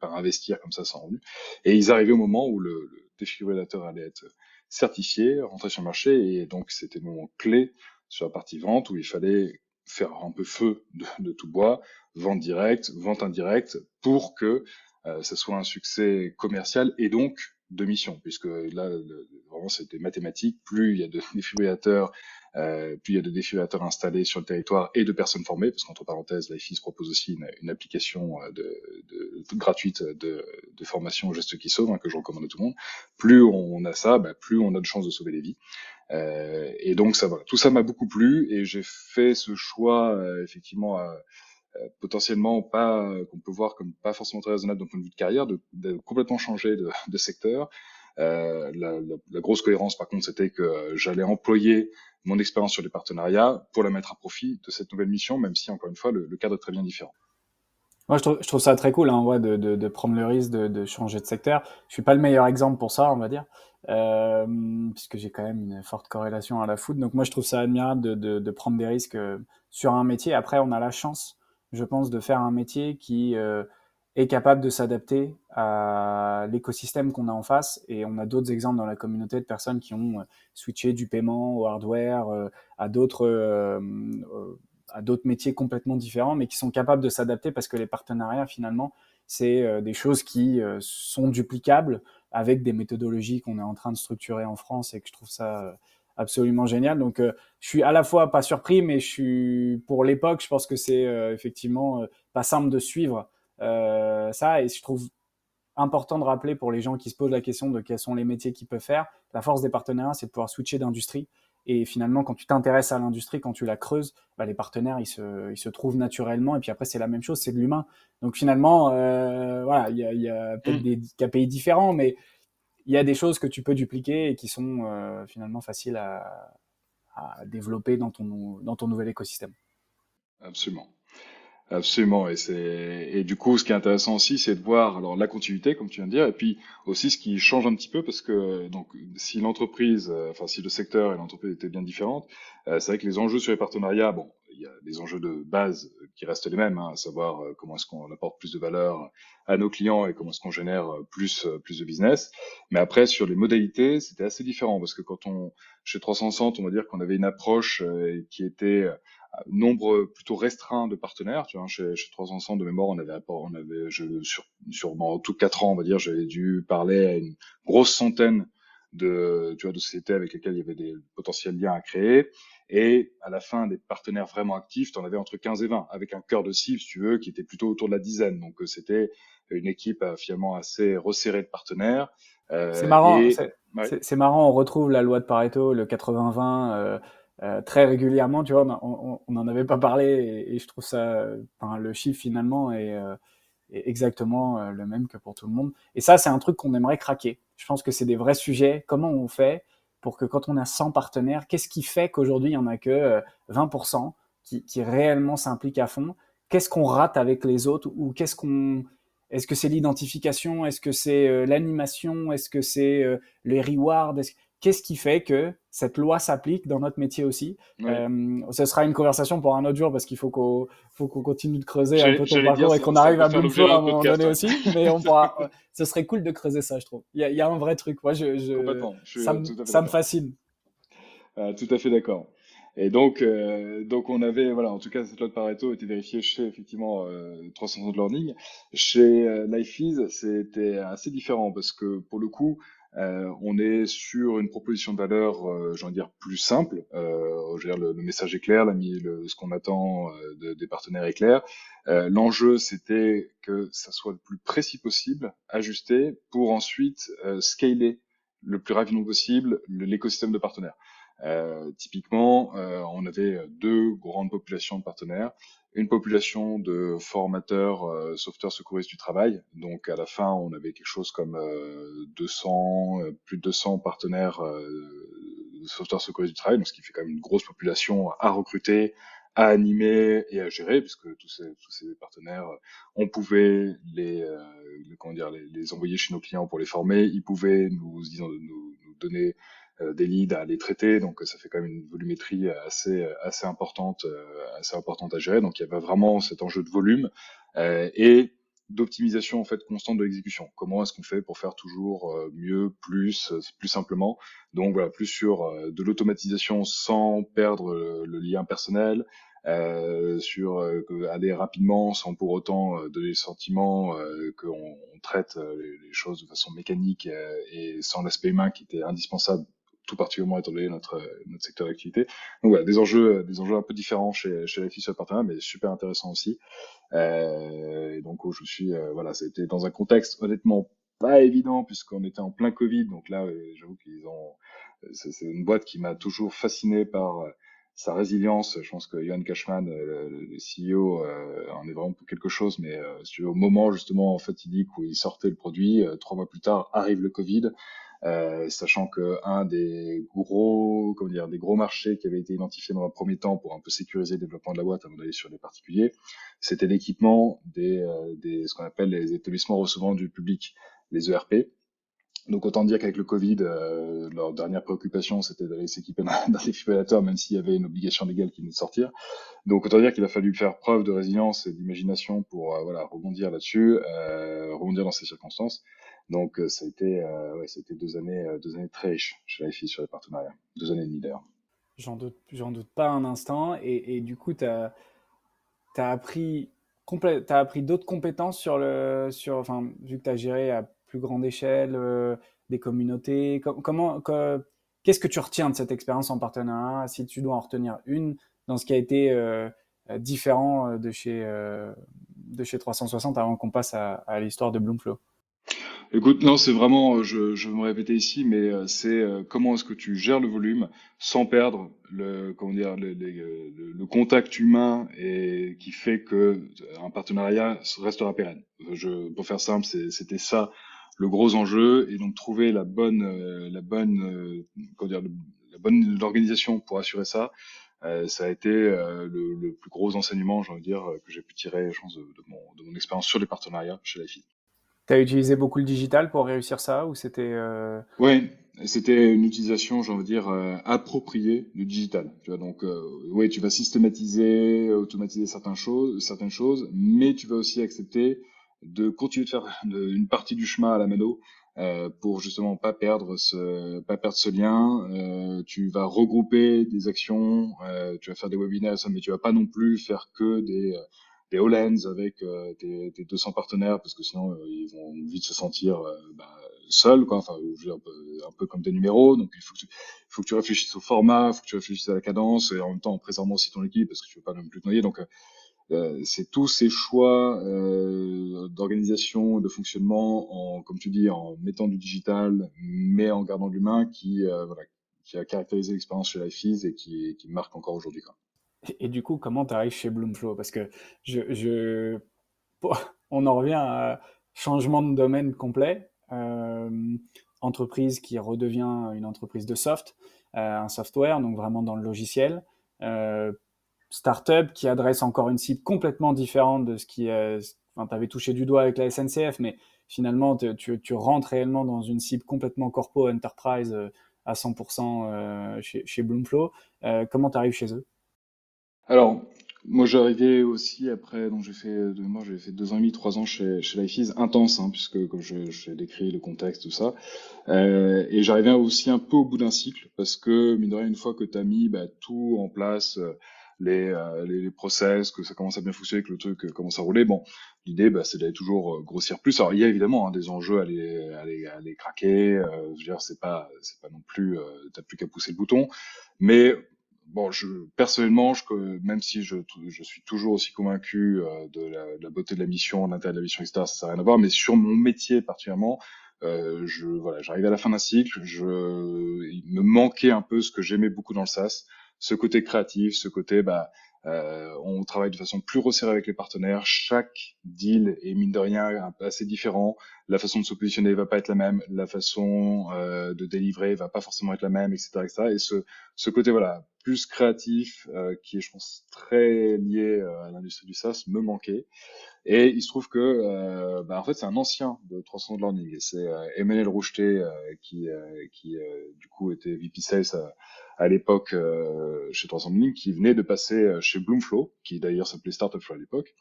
à, investir comme ça sans revenus. Et ils arrivaient au moment où le, défibrillateur allait être certifié, rentrer sur le marché, et donc c'était le moment clé sur la partie vente où il fallait faire un peu feu de, tout bois, vente directe, vente indirecte, pour que ce soit un succès commercial et donc de mission, puisque là, vraiment, c'était mathématique. Plus il y a de <laughs> défibrillateurs, euh, plus il y a de défibrillateurs installés sur le territoire et de personnes formées, parce qu'entre parenthèses, LifeIS propose aussi une, une application euh, de, de, gratuite de, de, formation au geste qui sauve, hein, que je recommande à tout le monde. Plus on a ça, bah, plus on a de chances de sauver des vies. Euh, et donc ça, voilà, tout ça m'a beaucoup plu et j'ai fait ce choix euh, effectivement à, potentiellement pas qu'on peut voir comme pas forcément très raisonnable d'un point de vue de carrière, de, complètement changer de, <laughs> secteur. Euh, la, grosse cohérence, par contre, c'était que j'allais employer mon expérience sur les partenariats pour la mettre à profit de cette nouvelle mission, même si, encore une fois, le, cadre est très bien différent. Moi, je trouve, ça très cool hein, ouais, de, prendre le risque de, changer de secteur. Je suis pas le meilleur exemple pour ça, on va dire, euh, puisque j'ai quand même une forte corrélation à la foot. Donc moi, je trouve ça admirable de, prendre des risques euh, sur un métier. Après, on a la chance je pense, de faire un métier qui euh, est capable de s'adapter à l'écosystème qu'on a en face. Et on a d'autres exemples dans la communauté de personnes qui ont euh, switché du paiement au hardware, euh, à d'autres à d'autres métiers complètement différents, mais qui sont capables de s'adapter parce que les partenariats, finalement, c'est des choses qui sont duplicables avec des méthodologies qu'on est en train de structurer en France et que je trouve ça absolument génial. Donc, euh, je suis à la fois pas surpris, mais je suis pour l'époque, je pense que c'est euh, effectivement euh, pas simple de suivre ça. Et je trouve important de rappeler pour les gens qui se posent la question de quels sont les métiers qu'ils peuvent faire. La force des partenaires, c'est de pouvoir switcher d'industrie. Et finalement, quand tu t'intéresses à l'industrie, quand tu la creuses, bah, les partenaires, ils se, ils se trouvent naturellement. Et puis après, c'est la même chose, c'est de l'humain. Donc finalement, euh, voilà, il y a, y a peut-être mmh. des KPI différents, mais il y a des choses que tu peux dupliquer et qui sont euh, finalement faciles à, développer dans ton, dans ton nouvel écosystème. Absolument. Absolument. Et et du coup, ce qui est intéressant aussi, c'est de voir alors la continuité, comme tu viens de dire, et puis aussi ce qui change un petit peu, parce que donc si l'entreprise, euh, enfin si le secteur et l'entreprise étaient bien différentes, euh, c'est vrai que les enjeux sur les partenariats, bon, il y a des enjeux de base qui restent les mêmes, hein, à savoir euh, comment est-ce qu'on apporte plus de valeur à nos clients et comment est-ce qu'on génère euh, plus euh, plus de business. Mais après sur les modalités, c'était assez différent parce que quand on chez 360, on va dire qu'on avait une approche qui était nombre plutôt restreint de partenaires. Tu vois, chez, chez 360 de mémoire, on avait, on avait je, sur, tous quatre ans, on va dire, j'avais dû parler à une grosse centaine de, tu vois, de sociétés avec lesquelles il y avait des potentiels liens à créer. Et à la fin, des partenaires vraiment actifs, tu en avais entre 15 et 20, avec un cœur de cible, si tu veux, qui était plutôt autour de la dizaine. Donc euh, c'était une équipe euh, finalement assez resserrée de partenaires. Euh, c'est marrant, c'est marrant, on retrouve la loi de Pareto, le 80-20, euh, euh, très régulièrement, tu vois, on n'en avait pas parlé et, et je trouve ça, enfin, le chiffre finalement est, est exactement le même que pour tout le monde. Et ça, c'est un truc qu'on aimerait craquer. Je pense que c'est des vrais sujets. Comment on fait pour que quand on a 100 partenaires, qu'est-ce qui fait qu'aujourd'hui, il n'y en a que 20% euh, qui, réellement s'impliquent à fond? Qu'est-ce qu'on rate avec les autres Ou qu'est-ce qu'on... Est-ce que c'est l'identification? Est-ce que c'est euh, l'animation? Est-ce que c'est euh, les rewards? Qu'est-ce qui fait que cette loi s'applique dans notre métier aussi euh, Ce sera une conversation pour un autre jour parce qu'il faut qu'on continue de creuser un peu ton parcours et qu'on arrive à bout de à un moment donné aussi. Mais on pourra. ce serait cool de creuser ça, je trouve. Il y a, y a un vrai truc. Moi, je, je ça, me, ça me fascine. Euh, tout à fait d'accord. Et donc, euh, donc on avait, voilà, en tout cas, cette loi de Pareto était vérifiée chez effectivement euh, 300 de learning. Chez euh, LifeEase, c'était assez différent parce que pour le coup, euh, on est sur une proposition de valeur, euh, j'ai dire, plus simple. Euh, le, message est clair, le, ce qu'on attend euh, des partenaires est clair. L'enjeu, c'était que ça soit le plus précis possible, ajusté, pour ensuite scaler le plus rapidement possible l'écosystème de partenaires. Euh, typiquement, euh, on avait deux grandes populations de partenaires. Une population de formateurs euh, sauveteurs secouristes du travail. Donc à la fin, on avait quelque chose comme 200, euh, plus de 200 partenaires sauveteurs secouristes du travail, donc ce qui fait quand même une grosse population à recruter, à animer et à gérer, puisque tous ces, tous ces partenaires, on pouvait les, comment dire, les, les, envoyer chez nos clients pour les former, ils pouvaient nous, disons, nous, nous donner euh, des leads à les traiter, donc ça fait quand même une volumétrie assez assez importante, euh, assez importante à gérer. Donc il y avait vraiment cet enjeu de volume euh, et d'optimisation en fait constante de l'exécution. Comment est-ce qu'on fait pour faire toujours mieux, plus, plus simplement? Donc voilà, plus sur de l'automatisation sans perdre le, lien personnel, euh, sur euh, aller rapidement sans pour autant euh, donner le sentiment euh, qu'on traite les, les, choses de façon mécanique et sans l'aspect humain qui était indispensable tout particulièrement étant donné notre notre secteur d'activité. Donc voilà, des enjeux des enjeux un peu différents chez chez la sur partenariat, mais super intéressant aussi. Euh, et donc je suis voilà, c'était dans un contexte honnêtement pas évident puisqu'on était en plein Covid. Donc là, j'avoue qu'ils ont c'est une boîte qui m'a toujours fasciné par sa résilience. Je pense que Johan Cashman, euh, le, CEO, euh, en est vraiment pour quelque chose. Mais euh, au moment justement dit où il sortait le produit, trois mois plus tard arrive le Covid. Euh, sachant que un des gros, comment dire, des gros marchés qui avait été identifié dans un premier temps pour un peu sécuriser le développement de la boîte avant d'aller sur les particuliers, c'était l'équipement des, des, ce qu'on appelle les établissements recevant du public, les ERP. Donc autant dire qu'avec le Covid, euh, leur dernière préoccupation, c'était d'aller s'équiper <laughs> d'un défibrillateur, même s'il y avait une obligation légale qui venait de sortir. Donc autant dire qu'il a fallu faire preuve de résilience et d'imagination pour euh, voilà rebondir là-dessus, euh, rebondir dans ces circonstances. Donc euh, ça a été, euh, ouais, été deux années, deux années très riches chez la sur les partenariats, deux années et demie d'ailleurs. J'en doute, j'en doute pas un instant. Et, du coup, tu as, appris appris d'autres compétences sur le, sur, enfin, vu que tu as géré à plus grande échelle, euh, des communautés Comment, qu'est-ce que tu retiens de cette expérience en partenariat Si tu dois en retenir une dans ce qui a été euh, différent euh, de chez, de chez 360 avant qu'on passe à l'histoire de Bloomflow? Écoute, non, c'est vraiment, je, je vais me répéter ici, mais c'est comment est-ce que tu gères le volume sans perdre le, comment dire, le, le, le, contact humain et qui fait que un partenariat restera pérenne. Je, pour faire simple, c'était ça le gros enjeu et donc trouver la bonne euh, la bonne euh, comment dire la bonne organisation pour assurer ça euh, ça a été le, le, plus gros enseignement j'ai envie de dire que j'ai pu tirer je pense de, mon, de mon expérience sur les partenariats chez la. Tu as utilisé beaucoup le digital pour réussir ça ou c'était Oui, c'était une utilisation, j'ai envie de dire, appropriée du digital. Tu vois, donc, oui, tu vas systématiser, automatiser certaines choses, certaines choses, mais tu vas aussi accepter de continuer de faire une partie du chemin à la mano euh, pour justement pas perdre ce pas perdre ce lien. Euh, tu vas regrouper des actions, euh, tu vas faire des webinaires, mais tu vas pas non plus faire que des des Hollands avec euh, tes, tes, 200 partenaires parce que sinon euh, ils vont vite se sentir euh, bah, seuls quoi. Enfin un peu, un peu comme des numéros. Donc il faut que tu, faut que tu réfléchisses au format il faut que tu réfléchisses à la cadence et en même temps en préservant aussi ton équipe parce que tu veux pas non plus te noyer. Donc euh, c'est tous ces choix euh, d'organisation, de fonctionnement, en, comme tu dis, en mettant du digital, mais en gardant l'humain, qui, euh, voilà, qui a caractérisé l'expérience chez LifeEase et qui, qui marque encore aujourd'hui. Et, du coup, comment tu arrives chez Bloomflow? Parce que je, je, <laughs> on en revient à changement de domaine complet. Euh, entreprise qui redevient une entreprise de soft, euh, un software, donc vraiment dans le logiciel. Euh, startup qui adresse encore une cible complètement différente de ce qui. Enfin, tu avais touché du doigt avec la SNCF, mais finalement, tu, tu, rentres réellement dans une cible complètement corpo, enterprise à 100% euh, chez, chez Bloomflow. Comment tu arrives chez eux? Alors, moi, j'arrivais aussi après, donc j'ai fait, fait deux ans et demi, trois ans chez, chez LifeEase, intense, hein, puisque comme je, je décrit le contexte, tout ça. Euh, et j'arrivais aussi un peu au bout d'un cycle, parce que, mine de rien, une fois que tu as mis bah, tout en place, les, euh, les, les, process, que ça commence à bien fonctionner, que le truc euh, commence à rouler. Bon, l'idée, bah, c'est d'aller toujours euh, grossir plus. Alors, il y a évidemment hein, des enjeux à les, à les, à les craquer. Euh, je veux dire, c'est pas, c'est pas non plus, t'as plus qu'à pousser le bouton. Mais bon, je, personnellement, je, même si je, je suis toujours aussi convaincu de la, de, la, beauté de la mission, l'intérêt de la mission, etc., ça n'a rien à voir. Mais sur mon métier particulièrement, euh, je voilà, j'arrivais à la fin d'un cycle, je, il me manquait un peu ce que j'aimais beaucoup dans le SaaS, ce côté créatif, ce côté bah euh, on travaille de façon plus resserrée avec les partenaires. Chaque deal est mine de rien assez différent. La façon de se positionner va pas être la même. La façon euh, de délivrer va pas forcément être la même, etc., etc. Et ce, ce côté voilà plus créatif, euh, qui est je pense très lié euh, à l'industrie du SaaS, me manquait. Et il se trouve que euh, bah, en fait c'est un ancien de 300 Learning. C'est Emmanuel Roucheté qui, du coup était VP Sales à l'époque chez 300 Link, qui venait de passer chez Bloomflow, qui d'ailleurs s'appelait Startup Flow à l'époque,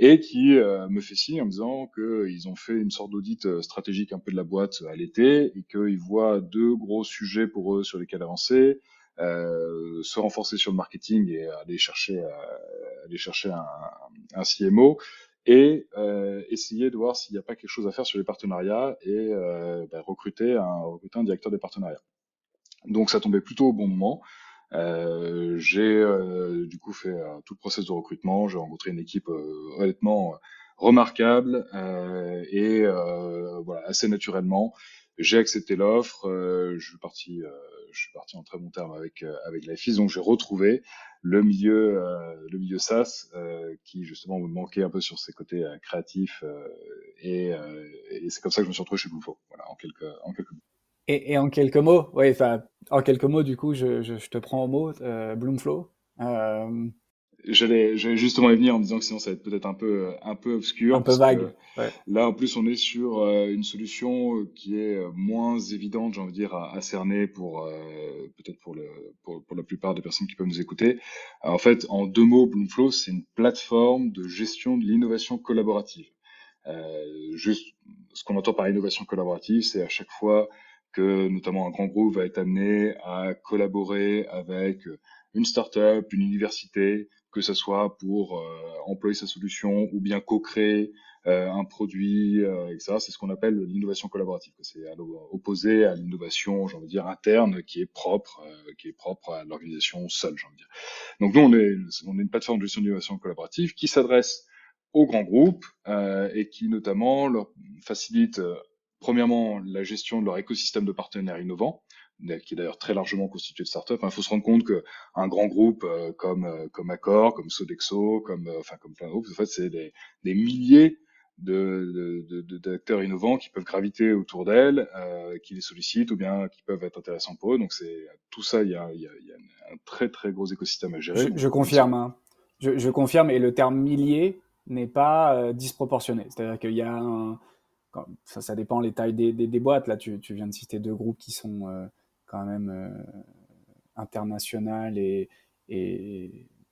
et qui me fait signe en me disant qu'ils ont fait une sorte d'audit stratégique un peu de la boîte à l'été et qu'ils voient deux gros sujets pour eux sur lesquels avancer. Euh, se renforcer sur le marketing et aller chercher, euh, aller chercher un, un CMO et euh, essayer de voir s'il n'y a pas quelque chose à faire sur les partenariats et euh, bah, recruter, un, recruter un directeur des partenariats. Donc ça tombait plutôt au bon moment. Euh, j'ai du coup fait tout le process de recrutement. J'ai rencontré une équipe honnêtement remarquable et voilà assez naturellement. J'ai accepté l'offre. je suis parti, je suis parti en très bon terme avec avec la FIS. Donc j'ai retrouvé le milieu le milieu SaaS qui justement me manquait un peu sur ses côtés créatifs et, c'est comme ça que je me suis retrouvé chez Bluefo. Voilà en quelques en quelques mots. Et, en quelques mots, oui, en quelques mots, du coup, je, je, te prends au mot, euh, Bloomflow. Euh... J'allais, justement y venir en disant que sinon ça va être peut-être un peu, un peu obscur. Un peu vague. Ouais. Là, en plus, on est sur euh, une solution qui est euh, moins évidente, j'ai envie de dire, à, à cerner pour euh, peut-être pour, le, pour, pour la plupart des personnes qui peuvent nous écouter. en fait, en deux mots, Bloomflow, c'est une plateforme de gestion de l'innovation collaborative. juste, ce qu'on entend par innovation collaborative, c'est à chaque fois que notamment un grand groupe va être amené à collaborer avec une start-up, une université, que ce soit pour euh, employer sa solution ou bien co-créer euh, un produit, euh, etc. C'est ce qu'on appelle l'innovation collaborative. C'est opposé à l'innovation, j'ai envie de dire, interne, qui est propre, qui est propre à l'organisation seule, j'ai envie de dire. Donc nous, on est, une plateforme de gestion d'innovation collaborative qui s'adresse aux grands groupes et qui notamment leur facilite premièrement, la gestion de leur écosystème de partenaires innovants, qui est d'ailleurs très largement constitué de startups. Il faut se rendre compte qu'un grand groupe euh, comme euh, comme Accor, comme Sodexo, comme euh, enfin comme plein groupes, en fait, c'est des, milliers d'acteurs innovants qui peuvent graviter autour d'elles, qui les sollicitent ou bien qui peuvent être intéressants pour eux. Donc c'est tout ça, il y a, un très très gros écosystème à gérer. Je, confirme. Hein. Je, confirme et le terme millier n'est pas disproportionné. C'est-à-dire qu'il y a un ça, dépend les tailles des, boîtes. Là, tu, viens de citer deux groupes qui sont quand même euh, internationaux et,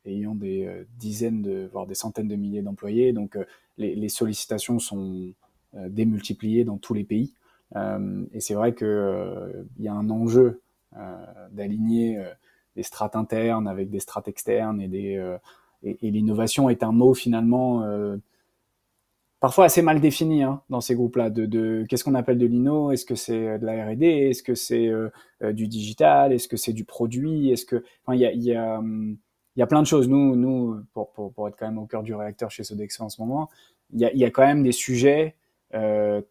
ayant des euh, dizaines, de, voire des centaines de milliers d'employés. Donc, euh, les, sollicitations sont démultipliées dans tous les pays. et c'est vrai qu'il il y a un enjeu d'aligner des strates internes avec des strates externes et des et l'innovation est un mot finalement parfois assez mal défini hein, dans ces groupes-là. De, de qu'est-ce qu'on appelle de l'INO Est-ce que c'est euh, de la R&D Est-ce que c'est euh, euh, du digital? Est-ce que c'est du produit? Est-ce que, enfin, il y a, y, a, hum, y a plein de choses. Nous, nous, pour, pour, pour, être quand même au cœur du réacteur chez Sodexo en ce moment, il y a, y a quand même des sujets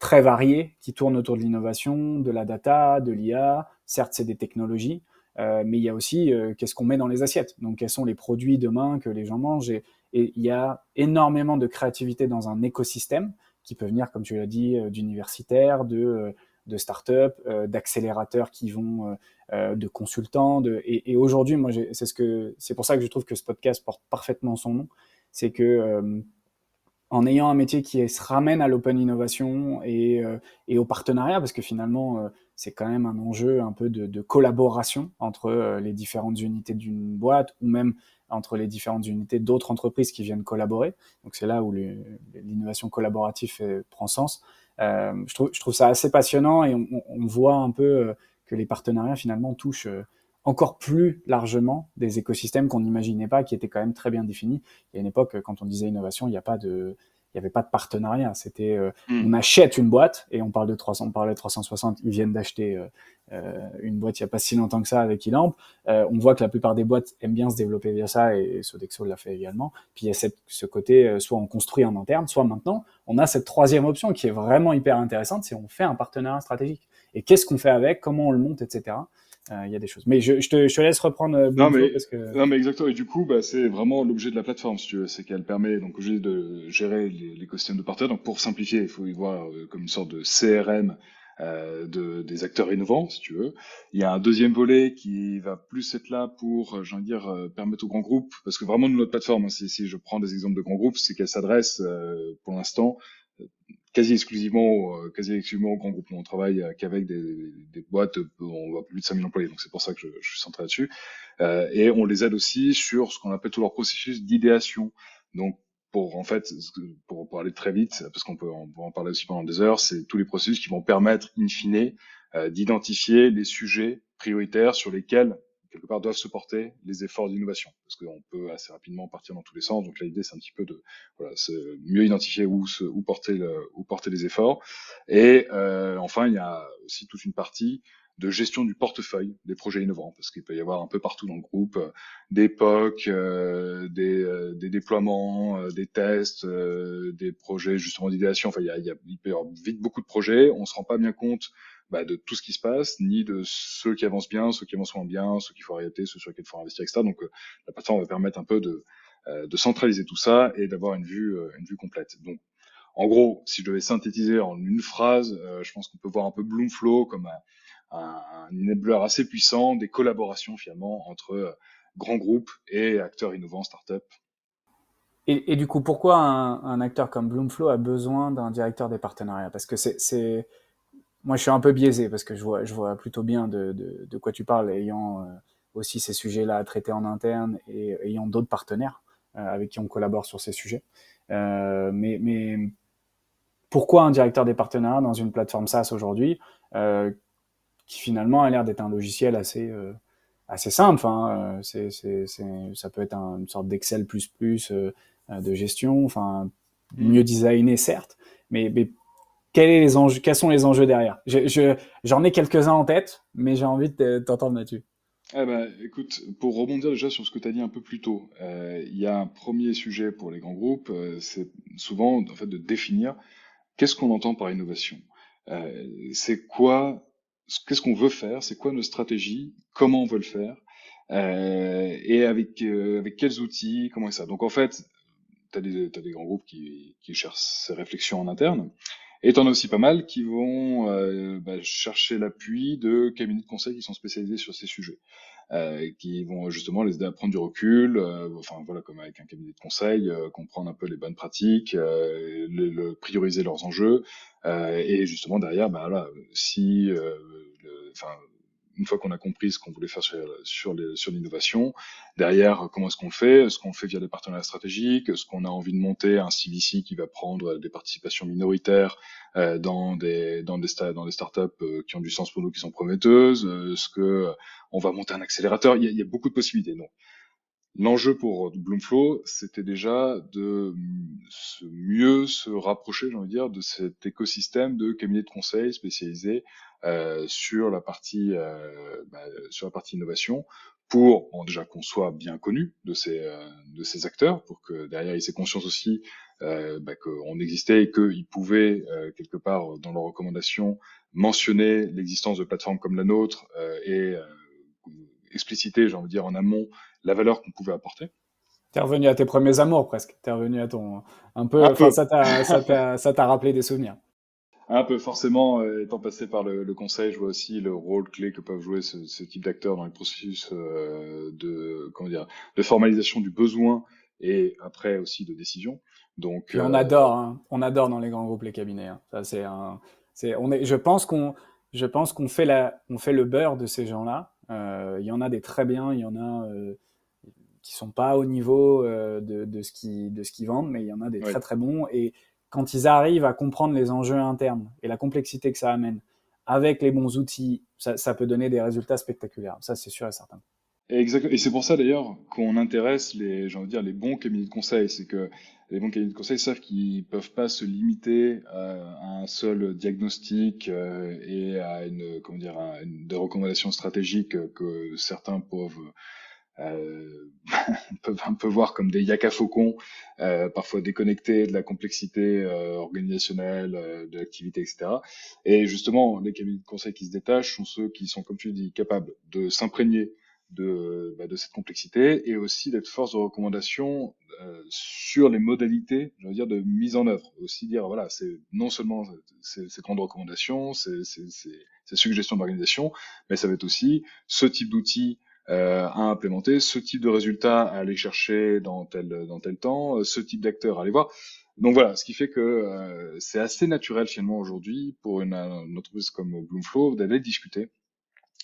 très variés qui tournent autour de l'innovation, de la data, de l'IA. Certes, c'est des technologies. Mais il y a aussi qu'est-ce qu'on met dans les assiettes? Donc, quels sont les produits demain que les gens mangent? Et il y a énormément de créativité dans un écosystème qui peut venir, comme tu l'as dit, euh, d'universitaires, de, euh, de start-up, euh, d'accélérateurs qui vont, de consultants. De, et, aujourd'hui, moi, c'est ce pour ça que je trouve que ce podcast porte parfaitement son nom. C'est que en ayant un métier qui se ramène à l'open innovation et, et au partenariat, parce que finalement, c'est quand même un enjeu un peu de, de collaboration entre les différentes unités d'une boîte ou même entre les différentes unités d'autres entreprises qui viennent collaborer. Donc c'est là où l'innovation collaborative prend sens. Euh, je, trouve, je trouve ça assez passionnant et on, on voit un peu euh, que les partenariats finalement touchent euh, encore plus largement des écosystèmes qu'on n'imaginait pas, qui étaient quand même très bien définis. Il y a une époque, quand on disait innovation, il n'y a pas de, il n'y avait pas de partenariat. C'était, euh, mm. on achète une boîte et on parle de 300, on parlait de 360. Ils viennent d'acheter euh, euh, une boîte il n'y a pas si longtemps que ça avec Elamp. Euh, on voit que la plupart des boîtes aiment bien se développer via ça et, Sodexo l'a fait également. Puis il y a cette, ce côté, soit on construit en interne, soit maintenant, on a cette troisième option qui est vraiment hyper intéressante, c'est on fait un partenariat stratégique. Et qu'est-ce qu'on fait avec, comment on le monte, etc. Euh, il y a des choses. Mais je, je, te, je te, laisse reprendre. Euh, non mais, parce que... non mais exactement. Et du coup, bah, c'est vraiment l'objet de la plateforme, si tu veux, c'est qu'elle permet donc de gérer l'écosystème de partenaires. Donc pour simplifier, il faut y voir euh, comme une sorte de CRM euh, de, des acteurs innovants, si tu veux. Il y a un deuxième volet qui va plus être là pour, j'ai envie de dire, permettre aux grands groupes, parce que vraiment notre plateforme, hein, si, si je prends des exemples de grands groupes, c'est qu'elle s'adresse pour l'instant quasi exclusivement, euh, quasi exclusivement au grand groupe. On travaille qu'avec des, des, boîtes, on va plus de 5000 employés, donc c'est pour ça que je, je suis centré là-dessus. Euh, et on les aide aussi sur ce qu'on appelle tout leur processus d'idéation. Donc pour en fait, pour, pour aller très vite, parce qu'on peut, peut en parler aussi pendant des heures, c'est tous les processus qui vont permettre, in fine, euh, d'identifier les sujets prioritaires sur lesquels quelque part, doivent supporter les efforts d'innovation, parce qu'on peut assez rapidement partir dans tous les sens. Donc l'idée, c'est un petit peu de voilà, mieux identifier où, se, où, porter le, où porter les efforts. Et euh, enfin, il y a aussi toute une partie de gestion du portefeuille des projets innovants, parce qu'il peut y avoir un peu partout dans le groupe euh, des POC, euh, des, euh, des, déploiements, euh, des tests, des projets justement d'idéation. Enfin, il, y a, il, y a, il peut y avoir vite beaucoup de projets. On se rend pas bien compte bah, de tout ce qui se passe, ni de ceux qui avancent bien, ceux qui avancent moins bien, ceux qu'il faut arrêter, ceux sur lesquels il faut investir, etc. Donc euh, la plateforme va permettre un peu de, euh, de centraliser tout ça et d'avoir une vue, euh, une vue complète. Donc en gros, si je devais synthétiser en une phrase, je pense qu'on peut voir un peu Bloomflow comme un, un, enabler assez puissant des collaborations finalement entre grands groupes et acteurs innovants, startups. Et, et du coup, pourquoi un, un, acteur comme Bloomflow a besoin d'un directeur des partenariats? Parce que c'est moi, je suis un peu biaisé parce que je vois, je vois plutôt bien de, de, de quoi tu parles, ayant euh, aussi ces sujets-là à traiter en interne et ayant d'autres partenaires euh, avec qui on collabore sur ces sujets. Euh, mais, mais pourquoi un directeur des partenariats dans une plateforme SaaS aujourd'hui qui finalement a l'air d'être un logiciel assez assez simple. Hein, c'est, c'est, c'est, ça peut être un, une sorte d'Excel plus plus de gestion, enfin mieux designé certes, mais, mais quels, sont les enjeux derrière J'en je, j'en ai quelques-uns en tête, mais j'ai envie de t'entendre là-dessus. Eh ben, écoute, pour rebondir déjà sur ce que tu as dit un peu plus tôt, euh, il y a un premier sujet pour les grands groupes, euh, c'est souvent en fait de définir qu'est-ce qu'on entend par innovation. Euh, c'est quoi, qu'est-ce qu'on veut faire, c'est quoi nos stratégies, comment on veut le faire, et avec quels outils, comment ça. Donc en fait, tu as des, grands groupes qui cherchent ces réflexions en interne. Et t'en as aussi pas mal qui vont euh, bah, chercher l'appui de cabinets de conseil qui sont spécialisés sur ces sujets, euh, qui vont justement les aider à prendre du recul, euh, enfin voilà, comme avec un cabinet de conseil, euh, comprendre un peu les bonnes pratiques, euh, le, le, prioriser leurs enjeux, euh, et justement derrière, bah voilà, si, enfin une fois qu'on a compris ce qu'on voulait faire sur, sur, l'innovation, derrière, comment est-ce qu'on fait? Est-ce qu'on fait via des partenariats stratégiques? Est-ce qu'on a envie de monter un CVC qui va prendre des participations minoritaires euh, dans des dans des, dans des startups euh, qui ont du sens pour nous, qui sont prometteuses? Est-ce que euh, on va monter un accélérateur? Il y, a, il y a beaucoup de possibilités. Donc, L'enjeu pour Bloomflow, c'était déjà de mieux se rapprocher, j'ai envie de dire, de cet écosystème de cabinets de conseil spécialisés euh, sur la partie euh, bah, sur la partie innovation, pour déjà qu'on soit bien connu de ces euh, de ces acteurs, pour que derrière ils aient conscience aussi euh, bah, qu'on existait et qu'ils pouvaient euh, quelque part dans leurs recommandations mentionner l'existence de plateformes comme la nôtre euh, et expliciter, j'ai envie de dire, en amont la valeur qu'on pouvait apporter. T'es revenu à tes premiers amours presque. T'es revenu à ton un peu. ça t'a ça t'a rappelé des souvenirs. Un peu forcément, euh, étant passé par le, le, conseil, je vois aussi le rôle clé que peuvent jouer ce, ce type d'acteurs dans le processus euh, de comment dire de formalisation du besoin et après aussi de décision. Donc et on euh, adore, hein. on adore dans les grands groupes les cabinets. Hein. Ça c'est un, c'est on est, je pense qu'on je pense qu'on fait la, on fait le beurre de ces gens-là. Euh, il y en a des très bien, il y en a qui sont pas au niveau euh, de, de, ce qui de ce qu'ils vendent, mais il y en a des oui. très très bons. Et quand ils arrivent à comprendre les enjeux internes et la complexité que ça amène, avec les bons outils, ça, ça peut donner des résultats spectaculaires. Ça, c'est sûr et certain. Exactement. Et c'est pour ça d'ailleurs qu'on intéresse les, j'ai envie de dire, les bons cabinets de conseil. C'est que les bons cabinets de conseil savent qu'ils peuvent pas se limiter à un seul diagnostic euh, et à une, comment dire, à une, des recommandations stratégiques que certains peuvent euh, peuvent un peu voir comme des yaka faucons, euh, parfois déconnectés de la complexité euh, organisationnelle, euh, de l'activité, etc. Et justement, les cabinets de conseil qui se détachent sont ceux qui sont, comme tu dis, capables de s'imprégner de, bah, de cette complexité et aussi d'être force de recommandation euh, sur les modalités, je veux dire, de mise en œuvre. Aussi dire, voilà, c'est non seulement ces, grandes recommandations, ces suggestions d'organisation, mais ça va être aussi ce type d'outils euh, à implémenter, ce type de résultat à aller chercher dans tel, dans tel temps, ce type d'acteur à aller voir. Donc voilà, ce qui fait que euh, c'est assez naturel finalement aujourd'hui pour une, une entreprise comme Bloomflow d'aller discuter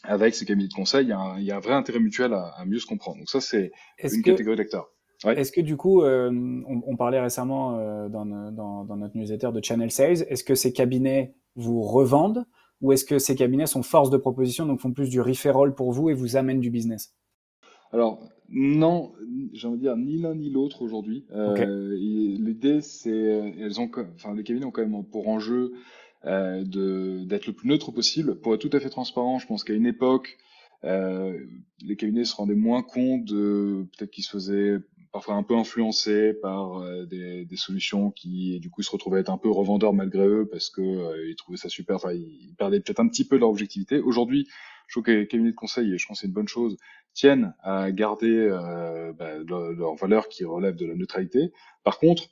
avec ces cabinets de conseil, il y a un, il y a un vrai intérêt mutuel à, à, mieux se comprendre. Donc ça, c'est une que, catégorie d'acteurs. Ouais. Est-ce que du coup, euh, on, on, parlait récemment euh, dans, dans, dans, notre newsletter de Channel Sales, est-ce que ces cabinets vous revendent ou est-ce que ces cabinets sont force de proposition, donc font plus du referral pour vous et vous amènent du business? Alors, non, j'ai envie de dire ni l'un ni l'autre aujourd'hui. Euh, L'idée, c'est, elles ont, enfin, les cabinets ont quand même pour enjeu euh, d'être le plus neutre possible. Pour être tout à fait transparent, je pense qu'à une époque, euh, les cabinets se rendaient moins compte de peut-être qu'ils se faisaient parfois un peu influencés par euh, des, solutions qui du coup se retrouvaient être un peu revendeurs malgré eux parce que euh, ils trouvaient ça super. Enfin, ils perdaient peut-être un petit peu leur objectivité. Aujourd'hui, je trouve que les cabinets de conseil, et je pense que c'est une bonne chose, tiennent à garder euh, bah, leurs valeurs qui relèvent de la neutralité. Par contre,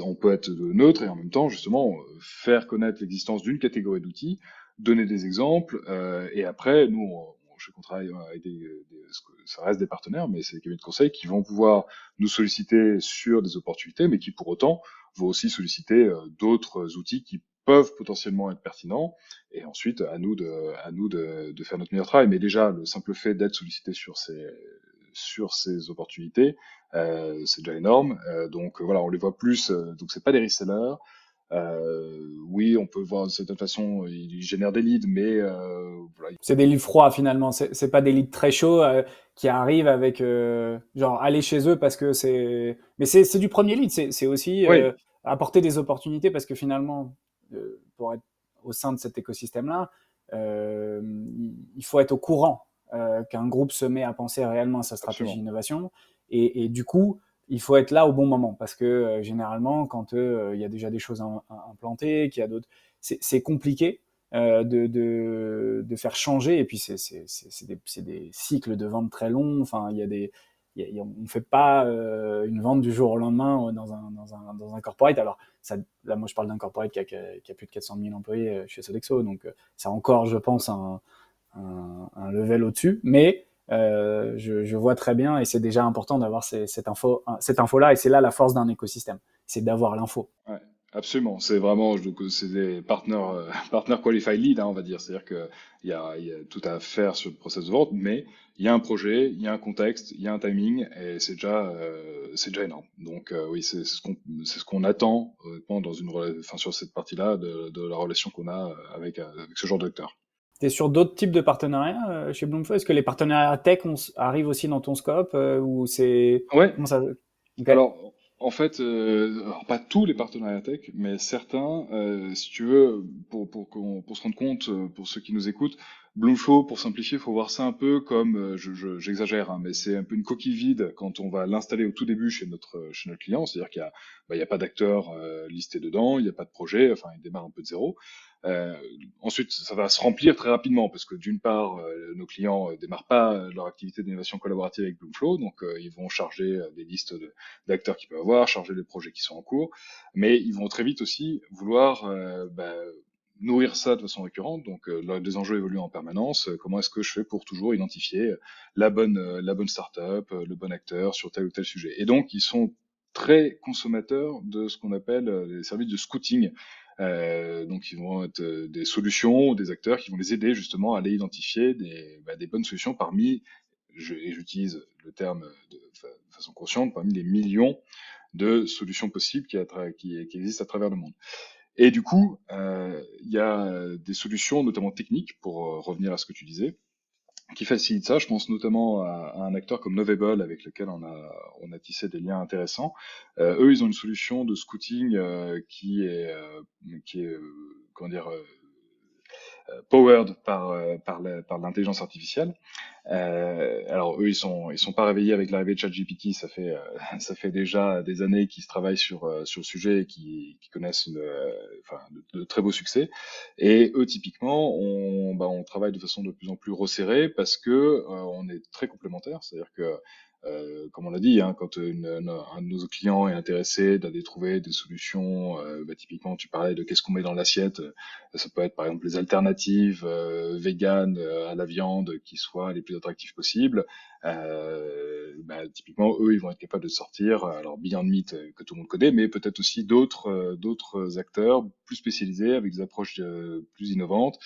on peut être neutre et en même temps justement faire connaître l'existence d'une catégorie d'outils, donner des exemples euh, et après nous on, je travaille avec des, ça reste des partenaires, mais c'est des cabinets de conseil qui vont pouvoir nous solliciter sur des opportunités, mais qui pour autant vont aussi solliciter euh, d'autres outils qui peuvent potentiellement être pertinents. Et ensuite, à nous de, à nous de faire notre meilleur travail. Mais déjà, le simple fait d'être sollicité sur ces, sur ces opportunités, euh, c'est déjà énorme. Euh, donc voilà, on les voit plus. Euh, donc c'est pas des resellers. Euh, oui, on peut voir de cette façon, ils génèrent des leads, mais euh, voilà. c'est des leads froids finalement. C'est pas des leads très chauds euh, qui arrivent avec genre aller chez eux parce que c'est. Mais c'est du premier lead. C'est aussi oui. apporter des opportunités parce que finalement, pour être au sein de cet écosystème-là, il faut être au courant qu'un groupe se met à penser réellement à sa stratégie d'innovation et, et, du coup il faut être là au bon moment parce que euh, généralement, quand euh, il y a déjà des choses implantées, qu'il y a d'autres, c'est compliqué euh, de, faire changer. Et puis c'est des, cycles de vente très longs. Enfin, il y a des, y a, on ne fait pas une vente du jour au lendemain dans un, dans un, dans un corporate. Alors ça, là, moi, je parle d'un corporate qui a, plus de 400 000 employés chez Sodexo, donc c'est encore, je pense, un, un, un level au-dessus. Mais euh, je, vois très bien et c'est déjà important d'avoir cette info, cette info là et c'est là la force d'un écosystème, c'est d'avoir l'info. Absolument, c'est vraiment donc c'est des partenaires euh, <laughs> qualified lead, hein, on va dire, c'est-à-dire que il y a, tout à faire sur le process de vente, mais il y a un projet, il y a un contexte, il y a un timing et c'est déjà euh, c'est déjà énorme. Donc euh, oui, c'est ce qu'on c'est ce attend dans une enfin sur cette partie-là de, de la relation qu'on a avec avec ce genre d'acteur. Tu es sur d'autres types de partenariats euh, chez Bloomfo Est-ce que les partenariats tech arrivent aussi dans ton scope euh, ou c'est Ouais. Ça... Alors, en fait, euh, pas tous les partenariats tech, mais certains, euh, si tu veux, pour, pour, pour se rendre compte, pour ceux qui nous écoutent, Bloomflow, pour simplifier, il faut voir ça un peu comme, j'exagère, je, je, hein, mais c'est un peu une coquille vide quand on va l'installer au tout début chez notre, chez notre client, c'est-à-dire qu'il n'y a, bah, il y a pas d'acteurs euh, listés dedans, il n'y a pas de projet, enfin, il démarre un peu de zéro. Euh, ensuite, ça va se remplir très rapidement parce que d'une part, euh, nos clients euh, démarrent pas leur activité d'innovation collaborative avec Bloomflow, donc ils vont charger des listes d'acteurs qu'ils peuvent avoir, charger les projets qui sont en cours, mais ils vont très vite aussi vouloir bah, nourrir ça de façon récurrente. Donc, euh, les enjeux évoluent en permanence. comment est-ce que je fais pour toujours identifier la bonne, la bonne startup, le bon acteur sur tel ou tel sujet? Et donc, ils sont très consommateurs de ce qu'on appelle les services de scouting. Euh, donc, ils vont être euh, des solutions des acteurs qui vont les aider justement à aller identifier des, bah, bonnes solutions parmi, et j'utilise le terme de, façon consciente, parmi les millions de solutions possibles qui, existent à travers le monde. Et du coup, euh, il y a des solutions, notamment techniques, pour revenir à ce que tu disais, qui facilite ça. Je pense notamment à, un acteur comme Novable avec lequel on a, on a tissé des liens intéressants. Euh, eux, ils ont une solution de scouting euh, qui est, euh, qui est, euh, comment dire, euh, powered par euh, par l'intelligence artificielle. Euh, alors eux ils sont ils sont pas réveillés avec l'arrivée de ChatGPT, ça fait <laughs> ça fait déjà des années qu'ils travaillent sur sur le sujet et qui, qui connaissent une, enfin, de, de, très beaux succès. Et eux typiquement on bah, on travaille de façon de plus en plus resserrée parce que on est très complémentaires, c'est-à-dire que euh, comme on l'a dit, hein, quand une, un de nos clients est intéressé d'aller trouver des solutions, euh, bah, typiquement tu parlais de qu'est-ce qu'on met dans l'assiette, euh, ça peut être par exemple les alternatives euh, véganes euh, à la viande qui soient les plus attractives possibles. Bah, typiquement, eux, ils vont être capables de sortir, alors Beyond Meat que tout le monde connaît, mais peut-être aussi d'autres d'autres acteurs plus spécialisés avec des approches plus innovantes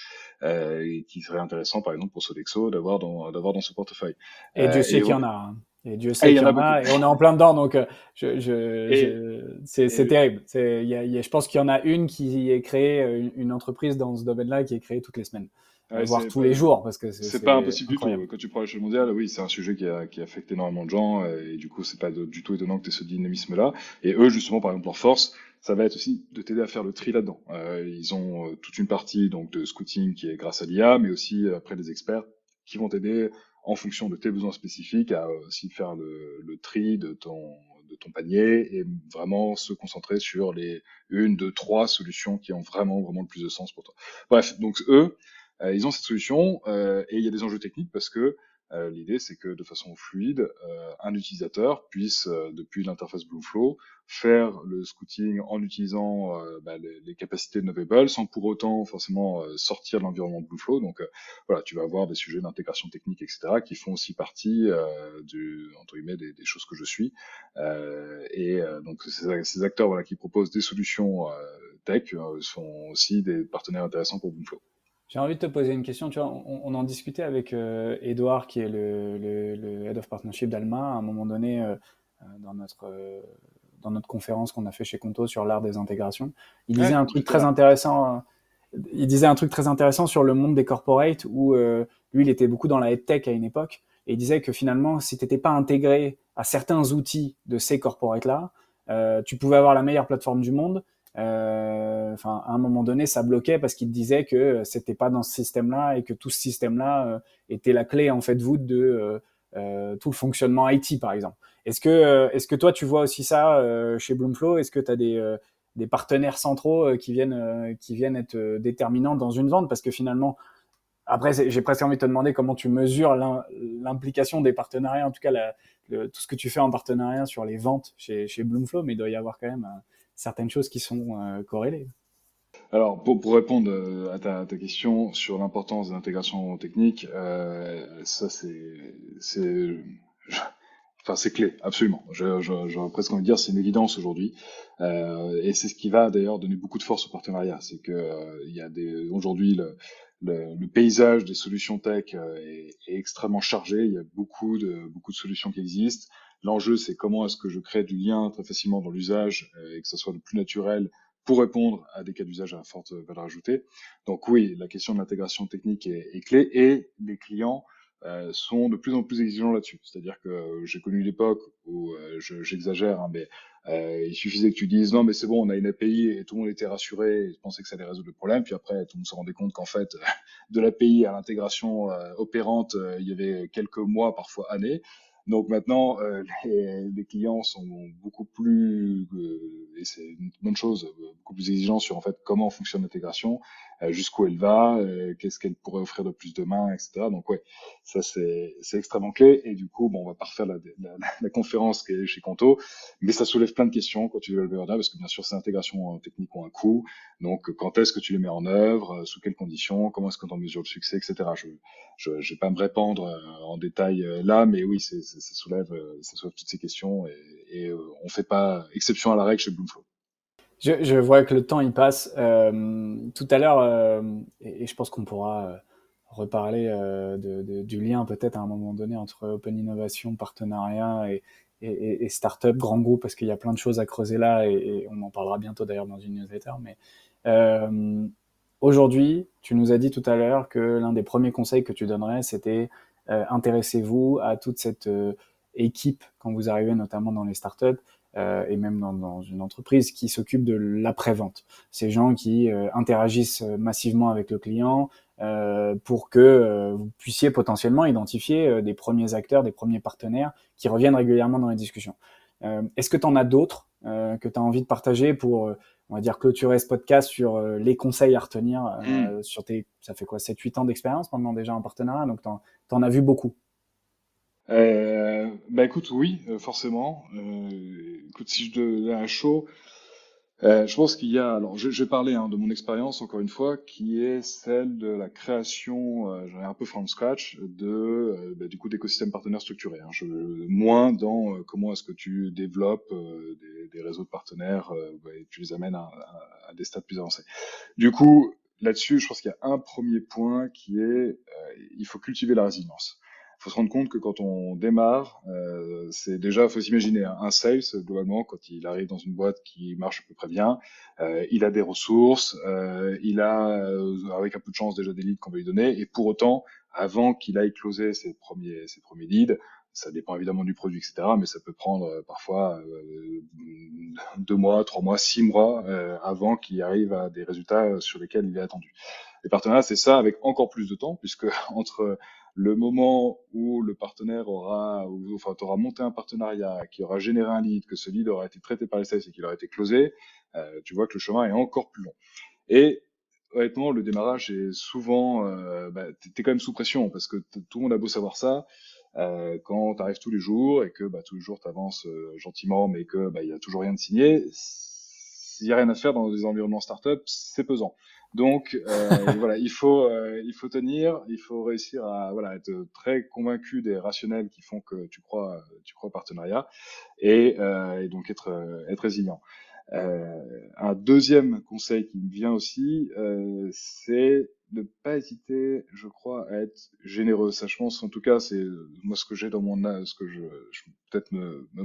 et qui seraient intéressants par exemple pour Sodexo d'avoir dans d'avoir dans ce portefeuille. Et Dieu sait qu'il y en a. Hein. Et Dieu sait qu'il y, en a, et on est en plein dedans, donc euh, je, je, c'est terrible. Y y a, je pense qu'il y en a une qui est créée, une, entreprise dans ce domaine-là qui est créée toutes les semaines. voire tous les jours parce que c'est pas impossible du tout quand tu prends l'échelle mondiale oui c'est un sujet qui, a, qui affecte énormément de gens et du coup c'est pas du tout étonnant que tu aies ce dynamisme là et eux justement par exemple leur force ça va être aussi de t'aider à faire le tri là-dedans. Euh, ils ont euh, toute une partie donc de scouting qui est grâce à l'IA, mais aussi euh, après des experts qui vont t'aider en fonction de tes besoins spécifiques à aussi faire le, le, tri de ton de ton panier et vraiment se concentrer sur les une, deux, trois solutions qui ont vraiment vraiment le plus de sens pour toi. Bref, donc eux, ils ont cette solution et il y a des enjeux techniques parce que euh, l'idée, c'est que de façon fluide, euh, un utilisateur puisse, euh, depuis l'interface Bloomflow, faire le scouting en utilisant bah, les, capacités de Novable sans pour autant forcément sortir de l'environnement de Bloomflow. Donc voilà, tu vas avoir des sujets d'intégration technique, etc., qui font aussi partie du, entre guillemets, des, des, choses que je suis. et donc ces, ces, acteurs voilà, qui proposent des solutions tech sont aussi des partenaires intéressants pour Bloomflow. J'ai envie de te poser une question. Tu vois, on, en discutait avec euh, Edouard, qui est le, le, Head of Partnership d'Alma, à un moment donné, euh, euh, dans, notre, dans notre conférence qu'on a fait chez Conto sur l'art des intégrations. Il disait un truc très intéressant. Il disait un truc très intéressant sur le monde des corporates, où lui, il était beaucoup dans la head tech à une époque, et il disait que finalement, si tu n'étais pas intégré à certains outils de ces corporates-là, tu pouvais avoir la meilleure plateforme du monde, euh, enfin, à un moment donné, ça bloquait parce qu'il disait que c'était pas dans ce système-là et que tout ce système-là euh, était la clé en fait de euh, tout le fonctionnement IT, par exemple. Est-ce que, est-ce que toi, tu vois aussi ça chez Bloomflow? Est-ce que tu as des, des partenaires centraux qui viennent, qui viennent être déterminants dans une vente? Parce que finalement, après, j'ai presque envie de te demander comment tu mesures l'implication des partenariats, en tout cas tout ce que tu fais en partenariat sur les ventes chez, chez Bloomflow, mais il doit y avoir quand même certaines choses qui sont euh, corrélées. Alors, pour, répondre euh, à ta, question sur l'importance de l'intégration technique, euh, ça c'est, enfin c'est clé, absolument. J'aurais presque envie de dire c'est une évidence aujourd'hui, et c'est ce qui va d'ailleurs donner beaucoup de force au partenariat. C'est que y a aujourd'hui le, paysage des solutions tech est, est, extrêmement chargé. Il y a beaucoup de beaucoup de solutions qui existent. L'enjeu, c'est comment est-ce que je crée du lien très facilement dans l'usage euh, et que ça soit le plus naturel pour répondre à des cas d'usage à forte valeur ajoutée. Donc oui, la question de l'intégration technique est, est, clé et les clients euh, sont de plus en plus exigeants là-dessus. C'est-à-dire que j'ai connu l'époque où euh, j'exagère, hein, mais euh, il suffisait que tu dises non mais c'est bon, on a une API et tout le monde était rassuré, et pensait que ça allait résoudre le problème. Puis après, tout le monde se rendait compte qu'en fait, <laughs> de l'API à l'intégration opérante, il y avait quelques mois, parfois années. Donc maintenant, euh, <laughs> les, clients sont beaucoup plus, euh, et c'est une bonne chose, beaucoup plus exigeants sur en fait comment fonctionne l'intégration, euh, jusqu'où elle va, qu'est-ce qu'elle pourrait offrir de plus demain, etc. Donc ouais, ça c'est extrêmement clé. Et du coup, bon, on va pas refaire la, la, la, conférence qui est chez Conto, mais ça soulève plein de questions quand tu veux le là, parce que bien sûr, ces intégrations techniques ont un coût. Donc quand est-ce que tu les mets en œuvre, sous quelles conditions, comment est-ce qu'on en mesure le succès, etc. Je je, je vais pas me répandre en détail là, mais oui, c'est ça soulève, euh, ça soulève toutes ces questions et, et euh, on fait pas exception à la règle chez Bloomflow. Je, vois que le temps il passe. Euh, tout à l'heure, euh, et, je pense qu'on pourra reparler de, du lien peut-être à un moment donné entre Open Innovation, partenariat et, et, startup, grand groupe, parce qu'il y a plein de choses à creuser là et, on en parlera bientôt d'ailleurs dans une newsletter. Mais aujourd'hui, tu nous as dit tout à l'heure que l'un des premiers conseils que tu donnerais, c'était euh, intéressez-vous à toute cette euh, équipe quand vous arrivez notamment dans les startups euh, et même dans, dans, une entreprise qui s'occupe de l'après-vente. Ces gens qui interagissent massivement avec le client pour que vous puissiez potentiellement identifier des premiers acteurs, des premiers partenaires qui reviennent régulièrement dans les discussions. Est-ce que tu en as d'autres que tu as envie de partager pour on va dire clôturer ce podcast sur euh, les conseils à retenir euh, mm. sur tes ça fait quoi 7 8 ans d'expérience maintenant déjà en partenariat donc tu en, as vu beaucoup. Euh, bah écoute oui euh, forcément écoute si je devais un show euh, je pense qu'il y a, alors je, je vais parler hein, de mon expérience encore une fois, qui est celle de la création, euh, j'en ai un peu from scratch, de euh, bah, du coup d'écosystèmes partenaires structurés. Hein. Je, moins dans euh, comment est-ce que tu développes des, des, réseaux de partenaires bah, et tu les amènes à, à, à, des stades plus avancés. Du coup, là-dessus, je pense qu'il y a un premier point qui est, il faut cultiver la résilience. Faut se rendre compte que quand on démarre, euh, c'est déjà, faut s'imaginer un sales globalement quand il arrive dans une boîte qui marche à peu près bien, euh, il a des ressources, euh, il a avec un peu de chance déjà des leads qu'on va lui donner, et pour autant, avant qu'il aille closer ses premiers ses premiers leads, ça dépend évidemment du produit, etc. Mais ça peut prendre parfois deux mois, trois mois, six mois avant qu'il arrive à des résultats sur lesquels il est attendu. Les partenariats, c'est ça avec encore plus de temps, puisque <laughs> entre le moment où le partenaire aura, enfin, aura monté un partenariat, qui aura généré un lead, que ce lead aura été traité par les sales et qu'il aura été closé, euh, tu vois que le chemin est encore plus long. Et honnêtement, le démarrage est souvent, euh, bah, t'es quand même sous pression parce que tout le monde a beau savoir ça. Euh, quand tu arrives tous les jours et que bah, tous les jours tu avances euh, gentiment, mais que bah, il y a toujours rien de signé, s'il y a rien à faire dans des environnements startup, c'est pesant. Donc euh, <laughs> voilà, il faut euh, il faut tenir, il faut réussir à voilà être très convaincu des rationnels qui font que tu crois tu crois au partenariat et, euh, et donc être être résilient. Un deuxième conseil qui me vient aussi, c'est ne pas hésiter, je crois, à être généreux. Ça, je pense, en tout cas, c'est moi ce que j'ai dans mon ce que je, je peut-être me, me,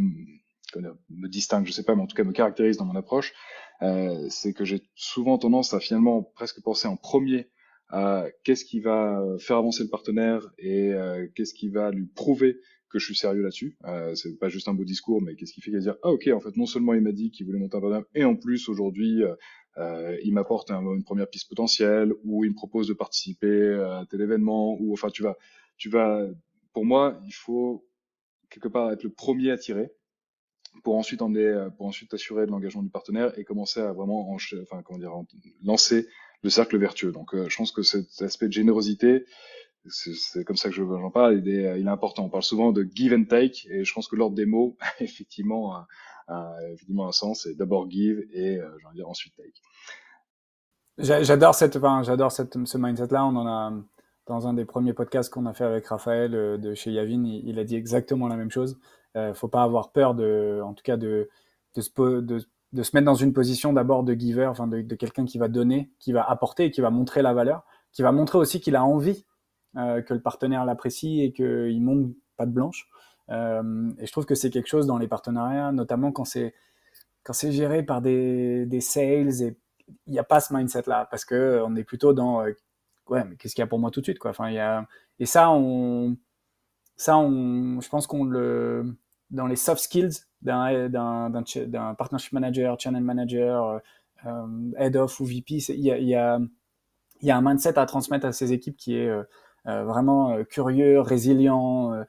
me distingue, je sais pas, mais en tout cas me caractérise dans mon approche, euh, c'est que j'ai souvent tendance à finalement presque penser en premier à qu'est-ce qui va faire avancer le partenaire et euh, qu'est-ce qui va lui prouver que je suis sérieux là-dessus. Euh, c'est pas juste un beau discours, mais qu'est-ce qui fait qu'il va dire ah ok en fait non seulement il m'a dit qu'il voulait monter un partenaire et en plus aujourd'hui euh, euh il m'apporte une première piste potentielle ou il me propose de participer à tel événement ou enfin tu vas tu vas pour moi il faut quelque part être le premier à tirer pour ensuite emmener, euh, assurer de l'engagement du partenaire et commencer à vraiment enfin, comment dire, lancer le cercle vertueux. Donc, euh, je pense que cet aspect de générosité, c'est comme ça que j'en parle, il est, il est, important. On parle souvent de give and take, et je pense que l'ordre des mots, <laughs> effectivement, a, un sens. C'est d'abord give et, euh, envie ensuite take. J'adore cette, j'adore cette, ce mindset-là. On en a dans un des premiers podcasts qu'on a fait avec Raphaël de chez Yavin, il, a dit exactement la même chose. Euh, faut pas avoir peur de, en tout cas, de, se, mettre dans une position d'abord de giver, enfin de, quelqu'un qui va donner, qui va apporter, qui va montrer la valeur, qui va montrer aussi qu'il a envie euh, que le partenaire l'apprécie et qu'il monte pas de blanche. Euh, et je trouve que c'est quelque chose dans les partenariats, notamment quand c'est quand c'est géré par des, des sales et il n'y a pas ce mindset là parce que on est plutôt dans euh, ouais mais qu'est-ce qu'il y a pour moi tout de suite quoi? Enfin il y a et ça on ça on je pense qu'on le dans les soft skills d'un, d'un, partnership manager, channel manager, euh, euh, head of ou VP, il y a, y, a, y a, un mindset à transmettre à ces équipes qui est euh, vraiment curieux, résilient,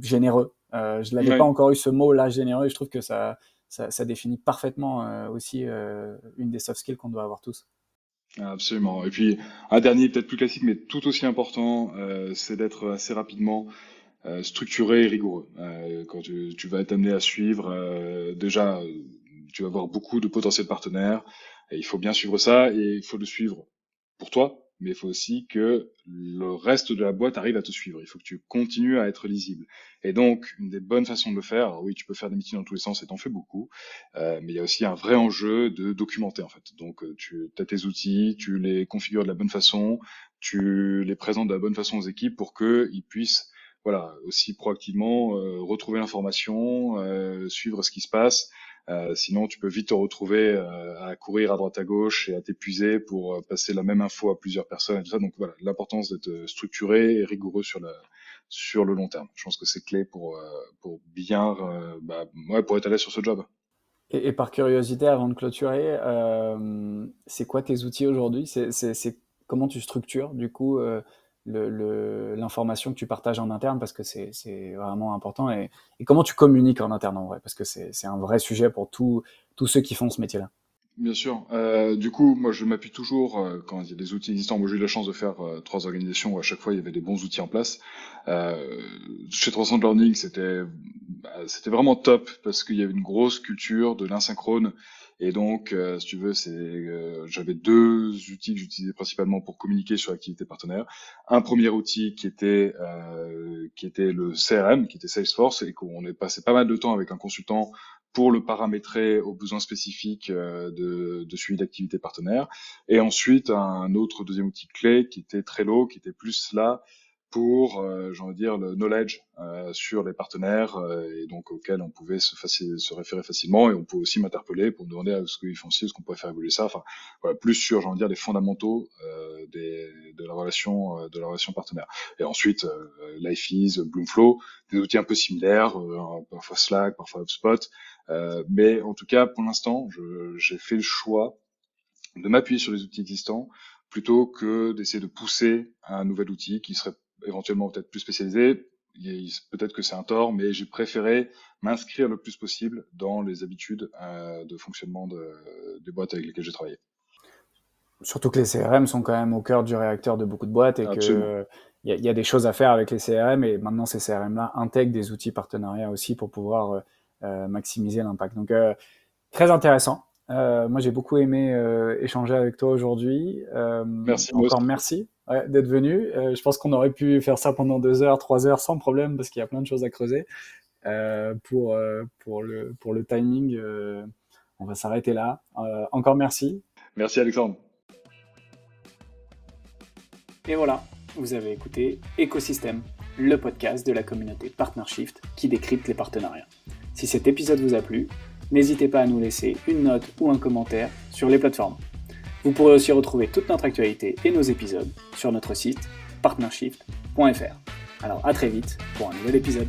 généreux. je n'avais pas encore eu ce mot-là, généreux, et je trouve que ça, ça, ça définit parfaitement aussi une des soft skills qu'on doit avoir tous. Absolument. Et puis un dernier, peut-être plus classique, mais tout aussi important, c'est d'être assez rapidement euh, structuré et rigoureux. Euh, quand tu, vas être amené à suivre, euh, déjà, tu vas avoir beaucoup de potentiels partenaires. Il faut bien suivre ça et il faut le suivre pour toi, mais il faut aussi que le reste de la boîte arrive à te suivre. Il faut que tu continues à être lisible. Et donc, une des bonnes façons de le faire, oui, tu peux faire des meetings dans tous les sens et t'en fais beaucoup, euh, mais il y a aussi un vrai enjeu de documenter en fait. Donc, tu as tes outils, tu les configures de la bonne façon, tu les présentes de la bonne façon aux équipes pour qu'ils puissent voilà, aussi proactivement euh, retrouver l'information, euh, suivre ce qui se passe. Euh, sinon, tu peux vite te retrouver à courir à droite à gauche et à t'épuiser pour passer la même info à plusieurs personnes et tout ça. Donc voilà, l'importance d'être structuré et rigoureux sur le sur le long terme. Je pense que c'est clé pour pour bien bah, ouais, pour être à sur ce job. Et, par curiosité, avant de clôturer, c'est quoi tes outils aujourd'hui? C'est comment tu structures du coup l'information que tu partages en interne parce que c'est vraiment important et, comment tu communiques en interne en vrai? Parce que c'est un vrai sujet pour tous ceux qui font ce métier-là. Bien sûr. Euh, du coup, moi, je m'appuie toujours quand il y a des outils existants. Moi, j'ai eu la chance de faire euh, trois organisations où à chaque fois il y avait des bons outils en place. Euh, chez 300 Learning, c'était bah, c'était vraiment top parce qu'il y avait une grosse culture de l'insynchrone et donc, euh, si tu veux, c'est, euh, j'avais deux outils que j'utilisais principalement pour communiquer sur l'activité partenaire. Un premier outil qui était euh, qui était le CRM, qui était Salesforce, et qu'on est passé pas mal de temps avec un consultant pour le paramétrer aux besoins spécifiques de, de suivi d'activité partenaire. Et ensuite, un autre deuxième outil clé qui était Trello, qui était plus là pour, euh, j'ai envie de dire, le knowledge euh, sur les partenaires euh, et donc auxquels on pouvait se, se référer facilement et on peut aussi m'interpeller pour me demander à ce qu'ils font ci, ce qu'on pourrait faire évoluer ça? Enfin, voilà, plus sur, j'ai envie de dire, les fondamentaux des, de la relation, de la relation partenaire. Et ensuite, LifeEase, Bloomflow, des outils un peu similaires, parfois Slack, parfois HubSpot. mais en tout cas, pour l'instant, j'ai fait le choix de m'appuyer sur les outils existants plutôt que d'essayer de pousser un nouvel outil qui serait éventuellement peut-être plus spécialisé. Peut-être que c'est un tort, mais j'ai préféré m'inscrire le plus possible dans les habitudes euh, de fonctionnement de, des boîtes avec lesquelles j'ai travaillé. Surtout que les CRM sont quand même au cœur du réacteur de beaucoup de boîtes et qu'il y, y, a des choses à faire avec les CRM et maintenant ces CRM-là intègrent des outils partenariats aussi pour pouvoir euh, euh maximiser l'impact. Donc euh, très intéressant. Euh, moi, j'ai beaucoup aimé euh, échanger avec toi aujourd'hui. Euh, merci. Encore merci ouais, d'être venu. Euh, je pense qu'on aurait pu faire ça pendant deux heures, trois heures sans problème parce qu'il y a plein de choses à creuser. Euh, pour, euh, pour, le, pour le timing, on va s'arrêter là. encore merci. Merci Alexandre. Et voilà, vous avez écouté Écosystème, le podcast de la communauté PartnerShift qui décrypte les partenariats. Si cet épisode vous a plu, n'hésitez pas à nous laisser une note ou un commentaire sur les plateformes. Vous pourrez aussi retrouver toute notre actualité et nos épisodes sur notre site partnershift.fr. Alors à très vite pour un nouvel épisode.